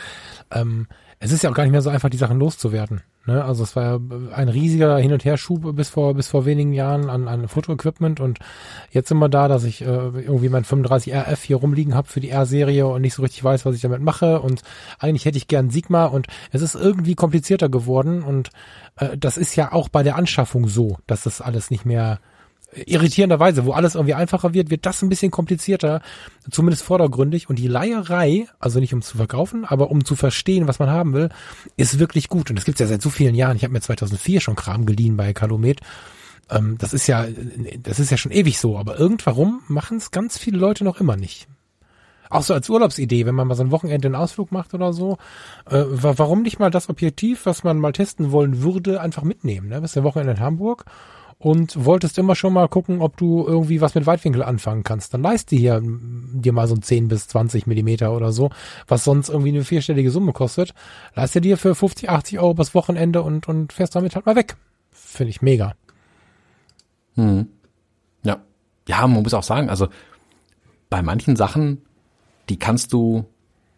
ähm, es ist ja auch gar nicht mehr so einfach, die Sachen loszuwerden. Ne? Also es war ja ein riesiger Hin- und Herschub bis vor bis vor wenigen Jahren an, an Fotoequipment und jetzt sind wir da, dass ich äh, irgendwie mein 35 RF hier rumliegen habe für die R-Serie und nicht so richtig weiß, was ich damit mache und eigentlich hätte ich gern Sigma und es ist irgendwie komplizierter geworden und äh, das ist ja auch bei der Anschaffung so, dass das alles nicht mehr irritierenderweise, wo alles irgendwie einfacher wird, wird das ein bisschen komplizierter, zumindest vordergründig. Und die Leierei, also nicht um zu verkaufen, aber um zu verstehen, was man haben will, ist wirklich gut. Und das gibt's ja seit so vielen Jahren. Ich habe mir 2004 schon Kram geliehen bei Calumet. Ähm, das ist ja, das ist ja schon ewig so. Aber irgendwarum machen es ganz viele Leute noch immer nicht. Auch so als Urlaubsidee, wenn man mal so ein Wochenende einen Ausflug macht oder so, äh, warum nicht mal das Objektiv, was man mal testen wollen würde, einfach mitnehmen? Ne? Bist ja Wochenende in Hamburg und wolltest immer schon mal gucken, ob du irgendwie was mit Weitwinkel anfangen kannst, dann leist dir hier dir mal so ein 10 bis 20 Millimeter oder so, was sonst irgendwie eine vierstellige Summe kostet. Leist dir für 50, 80 Euro bis Wochenende und, und fährst damit halt mal weg. Finde ich mega. Hm. Ja. Ja, man muss auch sagen, also bei manchen Sachen, die kannst du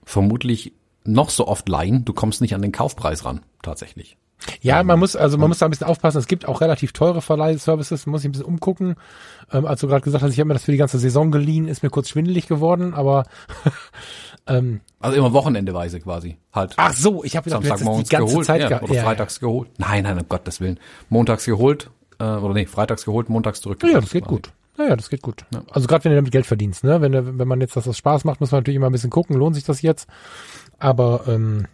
vermutlich noch so oft leihen, du kommst nicht an den Kaufpreis ran, tatsächlich. Ja, man muss, also man muss da ein bisschen aufpassen. Es gibt auch relativ teure Verleihservices, muss ich ein bisschen umgucken. Ähm, als du gerade gesagt hast, ich habe mir das für die ganze Saison geliehen, ist mir kurz schwindelig geworden, aber ähm, also immer wochenendeweise quasi halt. Ach so, ich habe Samstagmorgens die ganze geholt, Zeit ja, oder ja, freitags ja. geholt. Nein, nein, um Gottes Willen. Montags geholt äh, oder nee, freitags geholt, montags zurück. Ja, das geht quasi. gut. Naja, das geht gut. Ja. Also gerade wenn du damit Geld verdienst, ne? Wenn, wenn man jetzt das, das Spaß macht, muss man natürlich immer ein bisschen gucken, lohnt sich das jetzt. Aber ähm,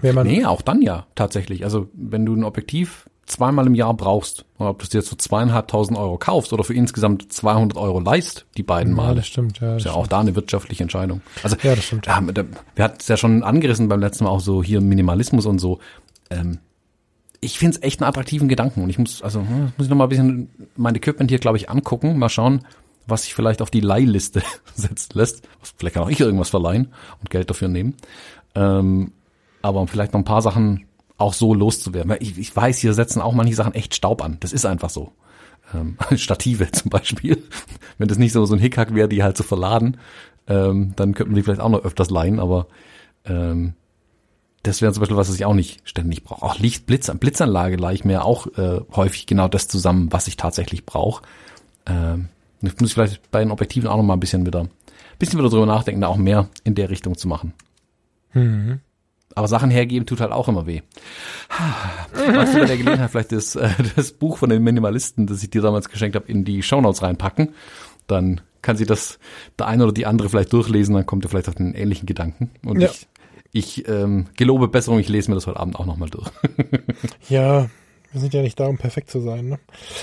wenn man nee, auch dann ja, tatsächlich. Also wenn du ein Objektiv zweimal im Jahr brauchst, ob du es dir jetzt für zweieinhalbtausend Euro kaufst oder für insgesamt 200 Euro leist, die beiden Male. Ja, das stimmt, ja. Das ist ja stimmt. auch da eine wirtschaftliche Entscheidung. Also, ja, das stimmt. Ja, wir hatten es ja schon angerissen beim letzten Mal auch so hier Minimalismus und so. Ähm, ich finde es echt einen attraktiven Gedanken und ich muss, also hm, muss ich noch mal ein bisschen mein Equipment hier, glaube ich, angucken, mal schauen, was sich vielleicht auf die Leihliste setzen lässt. Vielleicht kann auch ich irgendwas verleihen und Geld dafür nehmen. Ähm, aber um vielleicht noch ein paar Sachen auch so loszuwerden. Ich, ich weiß, hier setzen auch manche Sachen echt Staub an. Das ist einfach so. Ähm, Stative zum Beispiel. Wenn das nicht so, so ein Hickhack wäre, die halt zu verladen, ähm, dann könnte man die vielleicht auch noch öfters leihen, aber ähm, das wäre zum Beispiel was, was ich auch nicht ständig brauche. Auch Licht, Blitz, Blitzanlage leihe ich mir auch äh, häufig genau das zusammen, was ich tatsächlich brauche. Ähm, muss ich vielleicht bei den Objektiven auch noch mal ein bisschen wieder, bisschen wieder drüber nachdenken, da auch mehr in der Richtung zu machen. Mhm. Aber Sachen hergeben tut halt auch immer weh. Magst du bei der Gelegenheit vielleicht das, äh, das Buch von den Minimalisten, das ich dir damals geschenkt habe, in die Shownotes reinpacken? Dann kann sie das der eine oder die andere vielleicht durchlesen, dann kommt ihr vielleicht auf den ähnlichen Gedanken. Und ja. ich, ich ähm, gelobe Besserung, ich lese mir das heute Abend auch nochmal durch. ja, wir sind ja nicht da, um perfekt zu sein. Ne?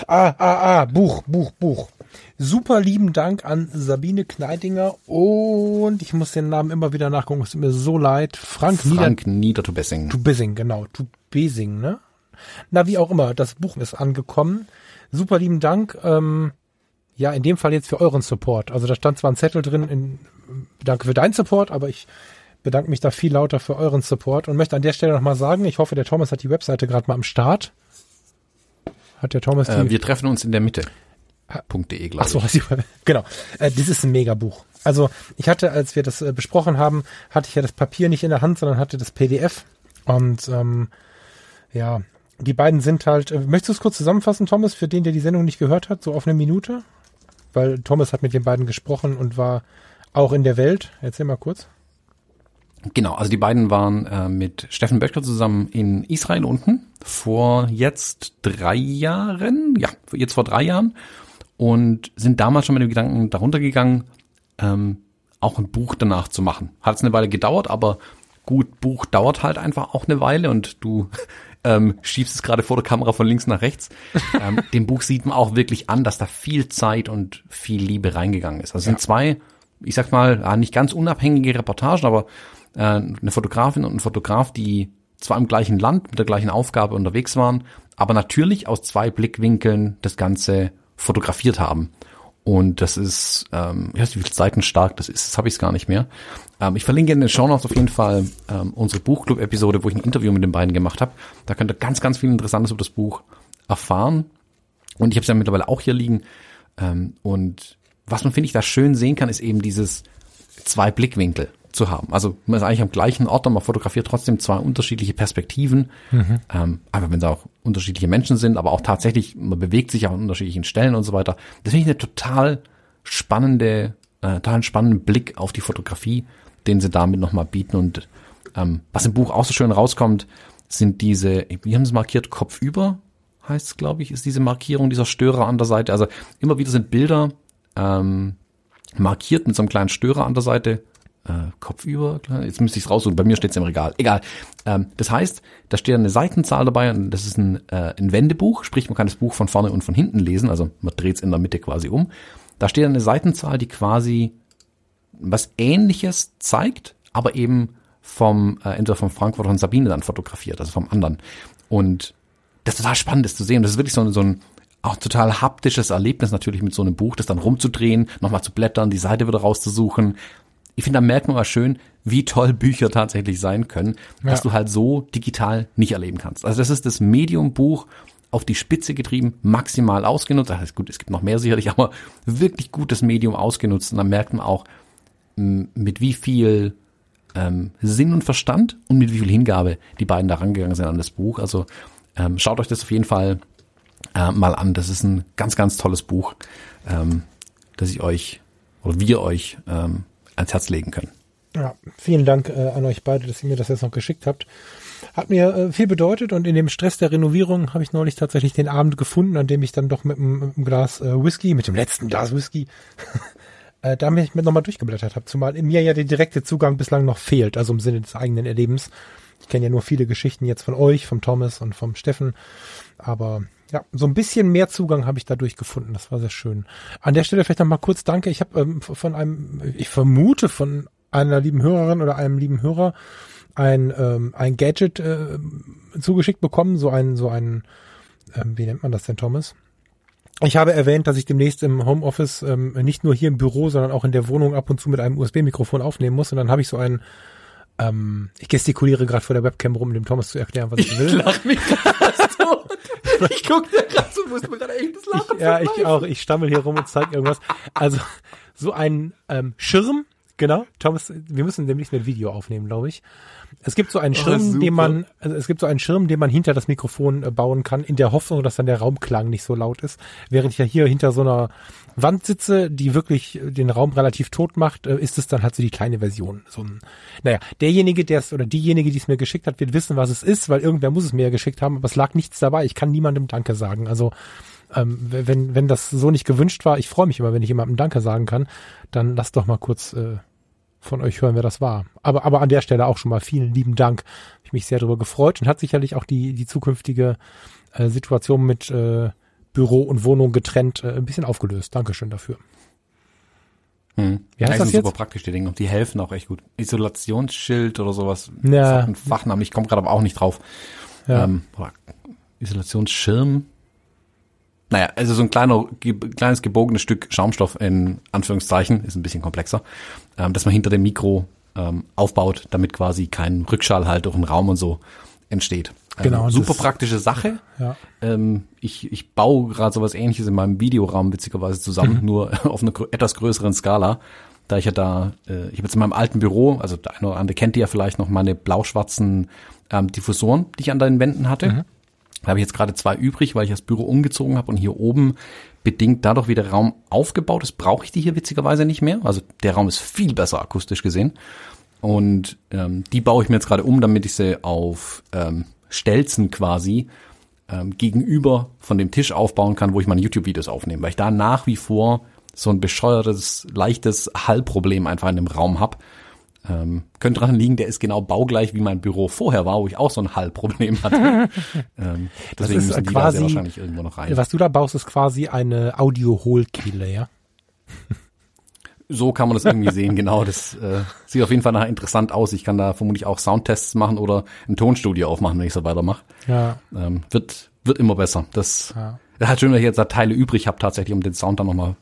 Ah, ah, ah, Buch, Buch, Buch. Super lieben Dank an Sabine Kneidinger und ich muss den Namen immer wieder nachgucken, es tut mir so leid. Frank, Frank Nieder, Nieder Tubissing, genau. Tubissing, ne? Na, wie auch immer, das Buch ist angekommen. Super lieben Dank. Ähm, ja, in dem Fall jetzt für euren Support. Also da stand zwar ein Zettel drin, in, danke für deinen Support, aber ich bedanke mich da viel lauter für euren Support und möchte an der Stelle nochmal sagen, ich hoffe, der Thomas hat die Webseite gerade mal am Start. Hat der Thomas äh, Wir treffen uns in der Mitte. .de, glaube Ach so, genau. Äh, das ist ein Megabuch. Also ich hatte, als wir das äh, besprochen haben, hatte ich ja das Papier nicht in der Hand, sondern hatte das PDF. Und ähm, ja, die beiden sind halt. Äh, möchtest du es kurz zusammenfassen, Thomas, für den, der die Sendung nicht gehört hat, so auf eine Minute? Weil Thomas hat mit den beiden gesprochen und war auch in der Welt. Erzähl mal kurz. Genau, also die beiden waren äh, mit Steffen Böckler zusammen in Israel unten vor jetzt drei Jahren, ja, jetzt vor drei Jahren und sind damals schon mit dem Gedanken darunter gegangen, ähm, auch ein Buch danach zu machen. Hat es eine Weile gedauert, aber gut, Buch dauert halt einfach auch eine Weile und du ähm, schiebst es gerade vor der Kamera von links nach rechts. ähm, dem Buch sieht man auch wirklich an, dass da viel Zeit und viel Liebe reingegangen ist. Also ja. sind zwei, ich sag mal, nicht ganz unabhängige Reportagen, aber äh, eine Fotografin und ein Fotograf, die zwar im gleichen Land mit der gleichen Aufgabe unterwegs waren, aber natürlich aus zwei Blickwinkeln das Ganze fotografiert haben. Und das ist, ähm, ich weiß nicht, wie viele Seiten stark das ist, das habe ich es gar nicht mehr. Ähm, ich verlinke in den Show Notes auf jeden Fall ähm, unsere Buchclub-Episode, wo ich ein Interview mit den beiden gemacht habe. Da könnt ihr ganz, ganz viel Interessantes über das Buch erfahren. Und ich habe es ja mittlerweile auch hier liegen. Ähm, und was man, finde ich, da schön sehen kann, ist eben dieses zwei Blickwinkel zu haben. Also man ist eigentlich am gleichen Ort, aber man fotografiert trotzdem zwei unterschiedliche Perspektiven. Mhm. Ähm, einfach wenn es auch unterschiedliche Menschen sind, aber auch tatsächlich, man bewegt sich auch an unterschiedlichen Stellen und so weiter. Das finde ich eine total spannende, äh, total spannenden Blick auf die Fotografie, den sie damit nochmal bieten. Und ähm, was im Buch auch so schön rauskommt, sind diese, wie haben sie markiert, kopfüber heißt es, glaube ich, ist diese Markierung dieser Störer an der Seite. Also immer wieder sind Bilder ähm, markiert mit so einem kleinen Störer an der Seite äh, kopfüber. Jetzt müsste ich es raussuchen, bei mir steht es im Regal. Egal. Ähm, das heißt, da steht eine Seitenzahl dabei und das ist ein, äh, ein Wendebuch, sprich man kann das Buch von vorne und von hinten lesen, also man dreht es in der Mitte quasi um. Da steht eine Seitenzahl, die quasi was ähnliches zeigt, aber eben vom, äh, entweder vom Frankfurter und Sabine dann fotografiert, also vom anderen. Und das ist total spannend, das zu sehen. Das ist wirklich so, so ein auch total haptisches Erlebnis natürlich mit so einem Buch, das dann rumzudrehen, nochmal zu blättern, die Seite wieder rauszusuchen, ich finde, da merkt man mal schön, wie toll Bücher tatsächlich sein können, ja. dass du halt so digital nicht erleben kannst. Also das ist das Medium-Buch auf die Spitze getrieben, maximal ausgenutzt. Das heißt, gut, es gibt noch mehr sicherlich, aber wirklich gutes Medium ausgenutzt. Und dann merkt man auch, mit wie viel ähm, Sinn und Verstand und mit wie viel Hingabe die beiden da rangegangen sind an das Buch. Also ähm, schaut euch das auf jeden Fall äh, mal an. Das ist ein ganz, ganz tolles Buch, ähm, das ich euch oder wir euch ähm, ans Herz legen können. Ja, vielen Dank äh, an euch beide, dass ihr mir das jetzt noch geschickt habt. Hat mir äh, viel bedeutet und in dem Stress der Renovierung habe ich neulich tatsächlich den Abend gefunden, an dem ich dann doch mit einem Glas äh, Whisky, mit dem letzten Glas Whisky, äh, da mich nochmal durchgeblättert habe. Zumal in mir ja der direkte Zugang bislang noch fehlt, also im Sinne des eigenen Erlebens. Ich kenne ja nur viele Geschichten jetzt von euch, vom Thomas und vom Steffen, aber ja, so ein bisschen mehr Zugang habe ich dadurch gefunden. Das war sehr schön. An der Stelle vielleicht noch mal kurz Danke. Ich habe ähm, von einem, ich vermute von einer lieben Hörerin oder einem lieben Hörer ein ähm, ein Gadget äh, zugeschickt bekommen, so ein so ein ähm, wie nennt man das denn, Thomas? Ich habe erwähnt, dass ich demnächst im Homeoffice ähm, nicht nur hier im Büro, sondern auch in der Wohnung ab und zu mit einem USB-Mikrofon aufnehmen muss. Und dann habe ich so ein ähm, ich gestikuliere gerade vor der Webcam rum, um dem Thomas zu erklären, was ich will. Ich lach mich so. Ich guck dir gerade so, muss mir gerade echtes Lachen ich, Ja, ich auch. Ich stammel hier rum und zeig irgendwas. Also so ein ähm, Schirm, Genau, Thomas, wir müssen demnächst mit Video aufnehmen, glaube ich. Es gibt so einen Oh, Schirm, super. den man, also es gibt so einen Schirm, den man hinter das Mikrofon äh, bauen kann, in der Hoffnung, dass dann der Raumklang nicht so laut ist. Während ich ja hier hinter so einer Wand sitze, die wirklich äh, den Raum relativ tot macht, äh, ist es dann halt so die kleine Version. So ein, naja, derjenige, der es oder diejenige, die es mir geschickt hat, wird wissen, was es ist, weil irgendwer muss es mir ja geschickt haben, aber es lag nichts dabei. Ich kann niemandem Danke sagen. Also ähm, wenn, wenn das so nicht gewünscht war, ich freue mich immer, wenn ich jemandem Danke sagen kann, dann lasst doch mal kurz äh, von euch hören, wer das war. Aber, aber an der Stelle auch schon mal vielen lieben Dank. Ich mich sehr darüber gefreut und hat sicherlich auch die, die zukünftige äh, Situation mit äh, Büro und Wohnung getrennt äh, ein bisschen aufgelöst. Dankeschön dafür. Hm. Wie heißt die das sind jetzt? super praktisch, die Dinge. Und die helfen auch echt gut. Isolationsschild oder sowas. Ja. Das hat einen Fachnamen. Ich komme gerade aber auch nicht drauf. Ja. Ähm, Isolationsschirm. Naja, also so ein kleiner, ge kleines gebogenes Stück Schaumstoff in Anführungszeichen, ist ein bisschen komplexer, ähm, dass man hinter dem Mikro ähm, aufbaut, damit quasi kein Rückschall halt durch den Raum und so entsteht. Ähm, Genau, super praktische Sache. Ja. Ähm, ich, ich baue gerade sowas ähnliches in meinem Videoraum witzigerweise zusammen, nur auf einer etwas größeren Skala. Da ich ja da, äh, ich habe jetzt in meinem alten Büro, also der eine oder andere kennt die ja vielleicht noch, meine blau-schwarzen ähm, Diffusoren, die ich an den Wänden hatte. Da habe ich jetzt gerade zwei übrig, weil ich das Büro umgezogen habe und hier oben bedingt dadurch, wie der Raum aufgebaut ist, brauche ich die hier witzigerweise nicht mehr. Also der Raum ist viel besser akustisch gesehen. Und ähm, die baue ich mir jetzt gerade um, damit ich sie auf ähm, Stelzen quasi ähm, gegenüber von dem Tisch aufbauen kann, wo ich meine YouTube-Videos aufnehme, weil ich da nach wie vor so ein bescheuertes, leichtes Hallproblem einfach in dem Raum hab. Ähm, könnte dran liegen, der ist genau baugleich wie mein Büro vorher war, wo ich auch so ein Hallproblem hatte. ähm, deswegen ist müssen die da quasi- sehr wahrscheinlich irgendwo noch rein. Was du da baust, ist quasi eine Audio-Hohlkehle, ja? So kann man das irgendwie sehen, genau. Das äh, sieht auf jeden Fall nachher interessant aus. Ich kann da vermutlich auch Soundtests machen oder ein Tonstudio aufmachen, wenn ich so weitermache. Ja. Ähm, wird, wird immer besser. Das Ja. ist halt schön, dass ich jetzt da Teile übrig habe, tatsächlich, um den Sound dann nochmal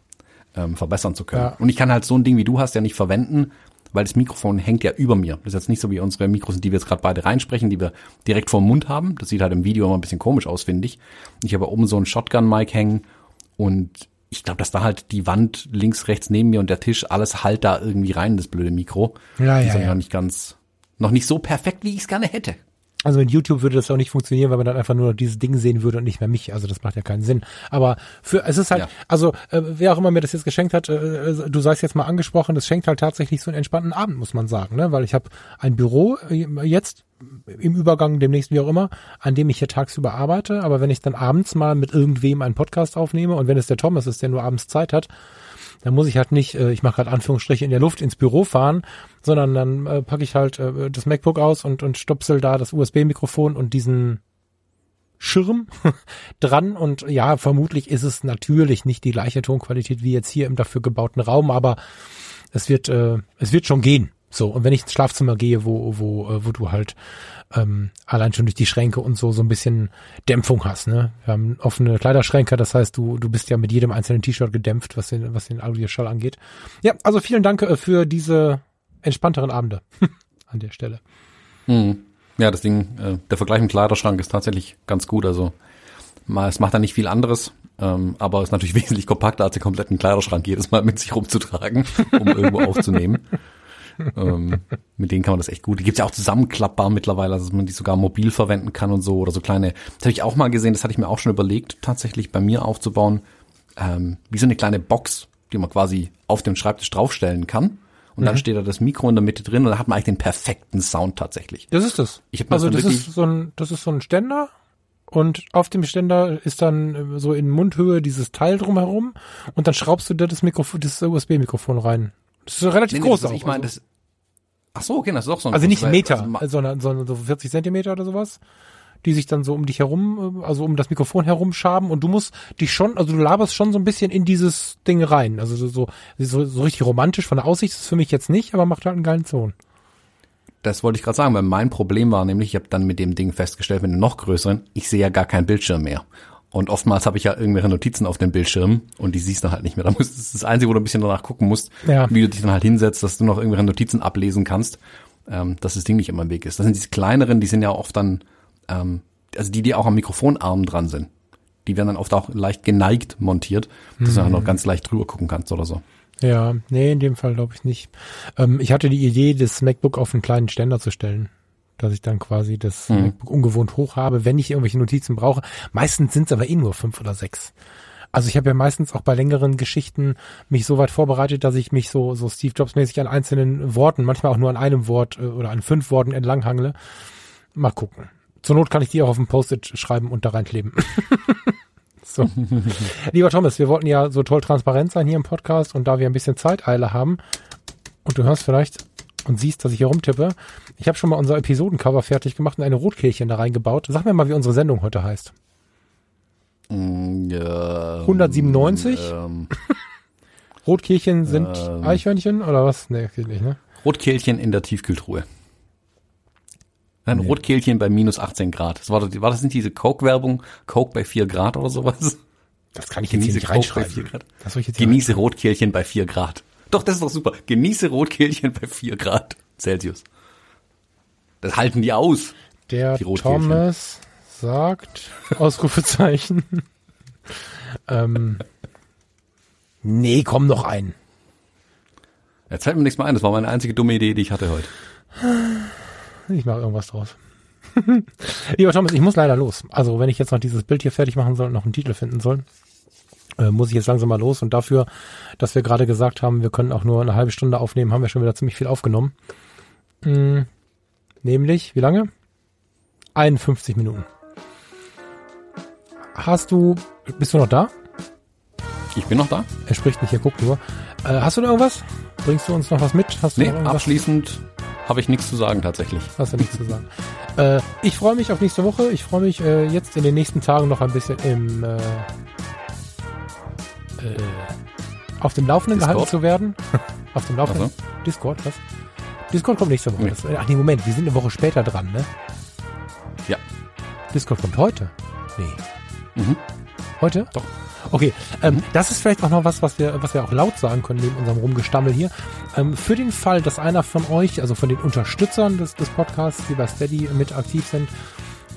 ähm, verbessern zu können. Ja. Und ich kann halt so ein Ding wie du hast ja nicht verwenden, weil das Mikrofon hängt ja über mir. Das ist jetzt nicht so wie unsere Mikros, die wir jetzt gerade beide reinsprechen, die wir direkt vor dem Mund haben. Das sieht halt im Video immer ein bisschen komisch aus, finde ich. Ich habe oben so ein Shotgun-Mic hängen und ich glaube, dass da halt die Wand links, rechts neben mir und der Tisch, alles halt da irgendwie rein, das blöde Mikro. Ja, ja, ja. noch nicht ganz, noch nicht so perfekt, wie ich es gerne hätte. Also mit YouTube würde das auch nicht funktionieren, weil man dann einfach nur noch dieses Ding sehen würde und nicht mehr mich. Also das macht ja keinen Sinn. Aber für es ist halt, Ja. also äh, wer auch immer mir das jetzt geschenkt hat, äh, äh, du seist jetzt mal angesprochen, das schenkt halt tatsächlich so einen entspannten Abend, muss man sagen, ne? Weil ich habe ein Büro äh, jetzt im Übergang demnächst wie auch immer, an dem ich hier tagsüber arbeite. Aber wenn ich dann abends mal mit irgendwem einen Podcast aufnehme und wenn es der Thomas ist, der nur abends Zeit hat, dann muss ich halt nicht, äh, ich mache gerade Anführungsstriche in der Luft ins Büro fahren, sondern dann äh, packe ich halt äh, das MacBook aus und, und stopsel da das USB-Mikrofon und diesen Schirm dran und ja, vermutlich ist es natürlich nicht die gleiche Tonqualität wie jetzt hier im dafür gebauten Raum, aber es wird, äh, es wird schon gehen. So, und wenn ich ins Schlafzimmer gehe, wo, wo, äh, wo du halt ähm, allein schon durch die Schränke und so so ein bisschen Dämpfung hast, ne? Wir haben offene Kleiderschränke, das heißt, du, du bist ja mit jedem einzelnen T-Shirt gedämpft, was den, was den Audioschall angeht. Ja, also vielen Dank äh, für diese entspannteren Abende an der Stelle. Mhm. Ja, das Ding, äh, der Vergleich im Kleiderschrank ist tatsächlich ganz gut. Also mal, es macht da nicht viel anderes, ähm, aber ist natürlich wesentlich kompakter als den kompletten Kleiderschrank jedes Mal mit sich rumzutragen, um irgendwo aufzunehmen. ähm, mit denen kann man das echt gut. Die gibt's ja auch zusammenklappbar mittlerweile, also dass man die sogar mobil verwenden kann und so oder so kleine. Das habe ich auch mal gesehen, das hatte ich mir auch schon überlegt, tatsächlich bei mir aufzubauen, ähm, wie so eine kleine Box, die man quasi auf dem Schreibtisch draufstellen kann. Und dann steht da das Mikro in der Mitte drin und dann hat man eigentlich den perfekten Sound tatsächlich. Das ist es. Ich hab also das das ist so ein, das ist so ein Ständer und auf dem Ständer ist dann äh, so in Mundhöhe dieses Teil drumherum und dann schraubst du da das Mikrofon, das USB-Mikrofon rein. Das ist relativ Nee, nee, groß das, auch. ich meine, also, das. Ach so, okay, das ist doch so ein also nicht Meter, also sondern, sondern so 40 Zentimeter oder sowas, die sich dann so um dich herum, äh, also um das Mikrofon herum schaben und du musst dich schon, also du laberst schon so ein bisschen in dieses Ding rein. Also so, so, so, so richtig romantisch von der Aussicht ist es für mich jetzt nicht, aber macht halt einen geilen Ton. Das wollte ich gerade sagen, weil mein Problem war nämlich, ich habe dann mit dem Ding festgestellt, mit dem noch größeren, ich sehe ja gar keinen Bildschirm mehr. Und oftmals habe ich ja irgendwelche Notizen auf dem Bildschirm und die siehst du halt nicht mehr. Da musst, das ist das Einzige, wo du ein bisschen danach gucken musst, Ja. wie du dich dann halt hinsetzt, dass du noch irgendwelche Notizen ablesen kannst, ähm, dass das Ding nicht immer im Weg ist. Das sind diese kleineren, die sind ja oft dann, ähm, also die, die auch am Mikrofonarm dran sind. die werden dann oft auch leicht geneigt montiert, dass du dann noch ganz leicht drüber gucken kannst oder so. Ja, nee, in dem Fall glaube ich nicht. Ähm, ich hatte die Idee, das MacBook auf einen kleinen Ständer zu stellen. Dass ich dann quasi das Mhm. MacBook ungewohnt hoch habe, wenn ich irgendwelche Notizen brauche. Meistens sind es aber eh nur fünf oder sechs. Also ich habe ja meistens auch bei längeren Geschichten mich so weit vorbereitet, dass ich mich so, so Steve Jobs mäßig an einzelnen Worten, manchmal auch nur an einem Wort äh, oder an fünf Worten entlanghangle. Mal gucken. Zur Not kann ich die auch auf ein Post-it schreiben und da reinkleben. so. Lieber Thomas, wir wollten ja so toll transparent sein hier im Podcast und da wir ein bisschen Zeiteile haben und du hörst vielleicht und siehst, dass ich hier rumtippe, ich habe schon mal unser Episodencover fertig gemacht und eine Rotkehlchen da reingebaut. Sag mir mal, wie unsere Sendung heute heißt. Mm, Ja, 197? Ähm, Rotkehlchen sind Ähm. Eichhörnchen oder was? Nee, geht nicht, ne? Rotkehlchen in der Tiefkühltruhe. Ein Rotkehlchen bei minus 18 Grad. Das war, doch- war das nicht diese Coke-Werbung? Coke bei 4 Grad oder sowas? Das kann ich jetzt Genieße nicht Coke bei 4 reinschreiben. Grad. Das soll ich jetzt Genieße Rotkehlchen bei 4 Grad. Doch, das ist doch super. Genieße Rotkehlchen bei 4 Grad Celsius. Das halten die aus. Der Die. Thomas sagt, Ausrufezeichen. ähm, nee, komm noch ein. Jetzt fällt mir nichts mehr ein. Das war meine einzige dumme Idee, die ich hatte heute. Ich mache irgendwas draus. Lieber Thomas, ich muss leider los. Also wenn ich jetzt noch dieses Bild hier fertig machen soll und noch einen Titel finden soll, äh, muss ich jetzt langsam mal los. Und dafür, dass wir gerade gesagt haben, wir können auch nur eine halbe Stunde aufnehmen, haben wir schon wieder ziemlich viel aufgenommen. Hm, nämlich, wie lange? 51 Minuten. Hast du, bist du noch da? Ich bin noch da. Er spricht nicht, er guckt nur. Äh, hast du noch irgendwas? Bringst du uns noch was mit? Hast du Nee, abschließend habe ich nichts zu sagen tatsächlich. Hast du nichts zu sagen. Äh, ich freue mich auf nächste Woche. Ich freue mich äh, jetzt in den nächsten Tagen noch ein bisschen im äh, äh, auf dem Laufenden Discord? gehalten zu werden. auf dem Laufenden. Ach Discord, was? Discord kommt nächste Woche. Nee. Das, ach nee, Moment, wir sind eine Woche später dran, ne? Ja. Discord kommt heute. Nee. Mhm. Heute? Doch. Okay, ähm, das ist vielleicht auch noch was, was wir, was wir auch laut sagen können neben unserem Rumgestammel hier. Ähm, für den Fall, dass einer von euch, also von den Unterstützern des, des Podcasts, die bei Steady mit aktiv sind,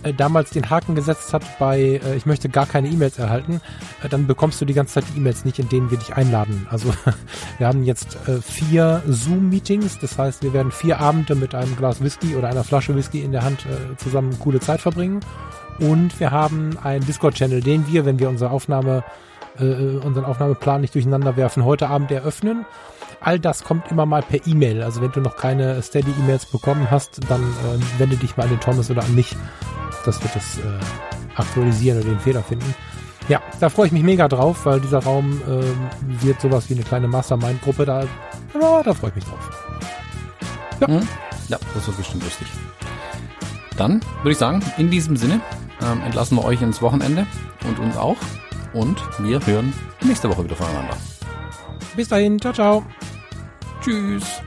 äh, damals den Haken gesetzt hat bei, äh, ich möchte gar keine E-Mails erhalten, äh, dann bekommst du die ganze Zeit die E-Mails nicht, in denen wir dich einladen. Also wir haben jetzt äh, vier Zoom-Meetings, das heißt, wir werden vier Abende mit einem Glas Whisky oder einer Flasche Whisky in der Hand äh, zusammen coole Zeit verbringen. Und wir haben einen Discord-Channel, den wir, wenn wir unsere Aufnahme, äh, unseren Aufnahmeplan nicht durcheinander werfen, heute Abend eröffnen. All das kommt immer mal per E-Mail. Also wenn du noch keine Steady-E-Mails bekommen hast, dann äh, wende dich mal an den Thomas oder an mich, dass wir das äh, aktualisieren oder den Fehler finden. Ja, da freue ich mich mega drauf, weil dieser Raum äh, wird sowas wie eine kleine Mastermind-Gruppe. Da, ja, da freue ich mich drauf. Mhm. Ja, das wird bestimmt lustig. Dann würde ich sagen, in diesem Sinne ähm, entlassen wir euch ins Wochenende und uns auch. Und wir hören nächste Woche wieder voneinander. Bis dahin, ciao, ciao. Tschüss.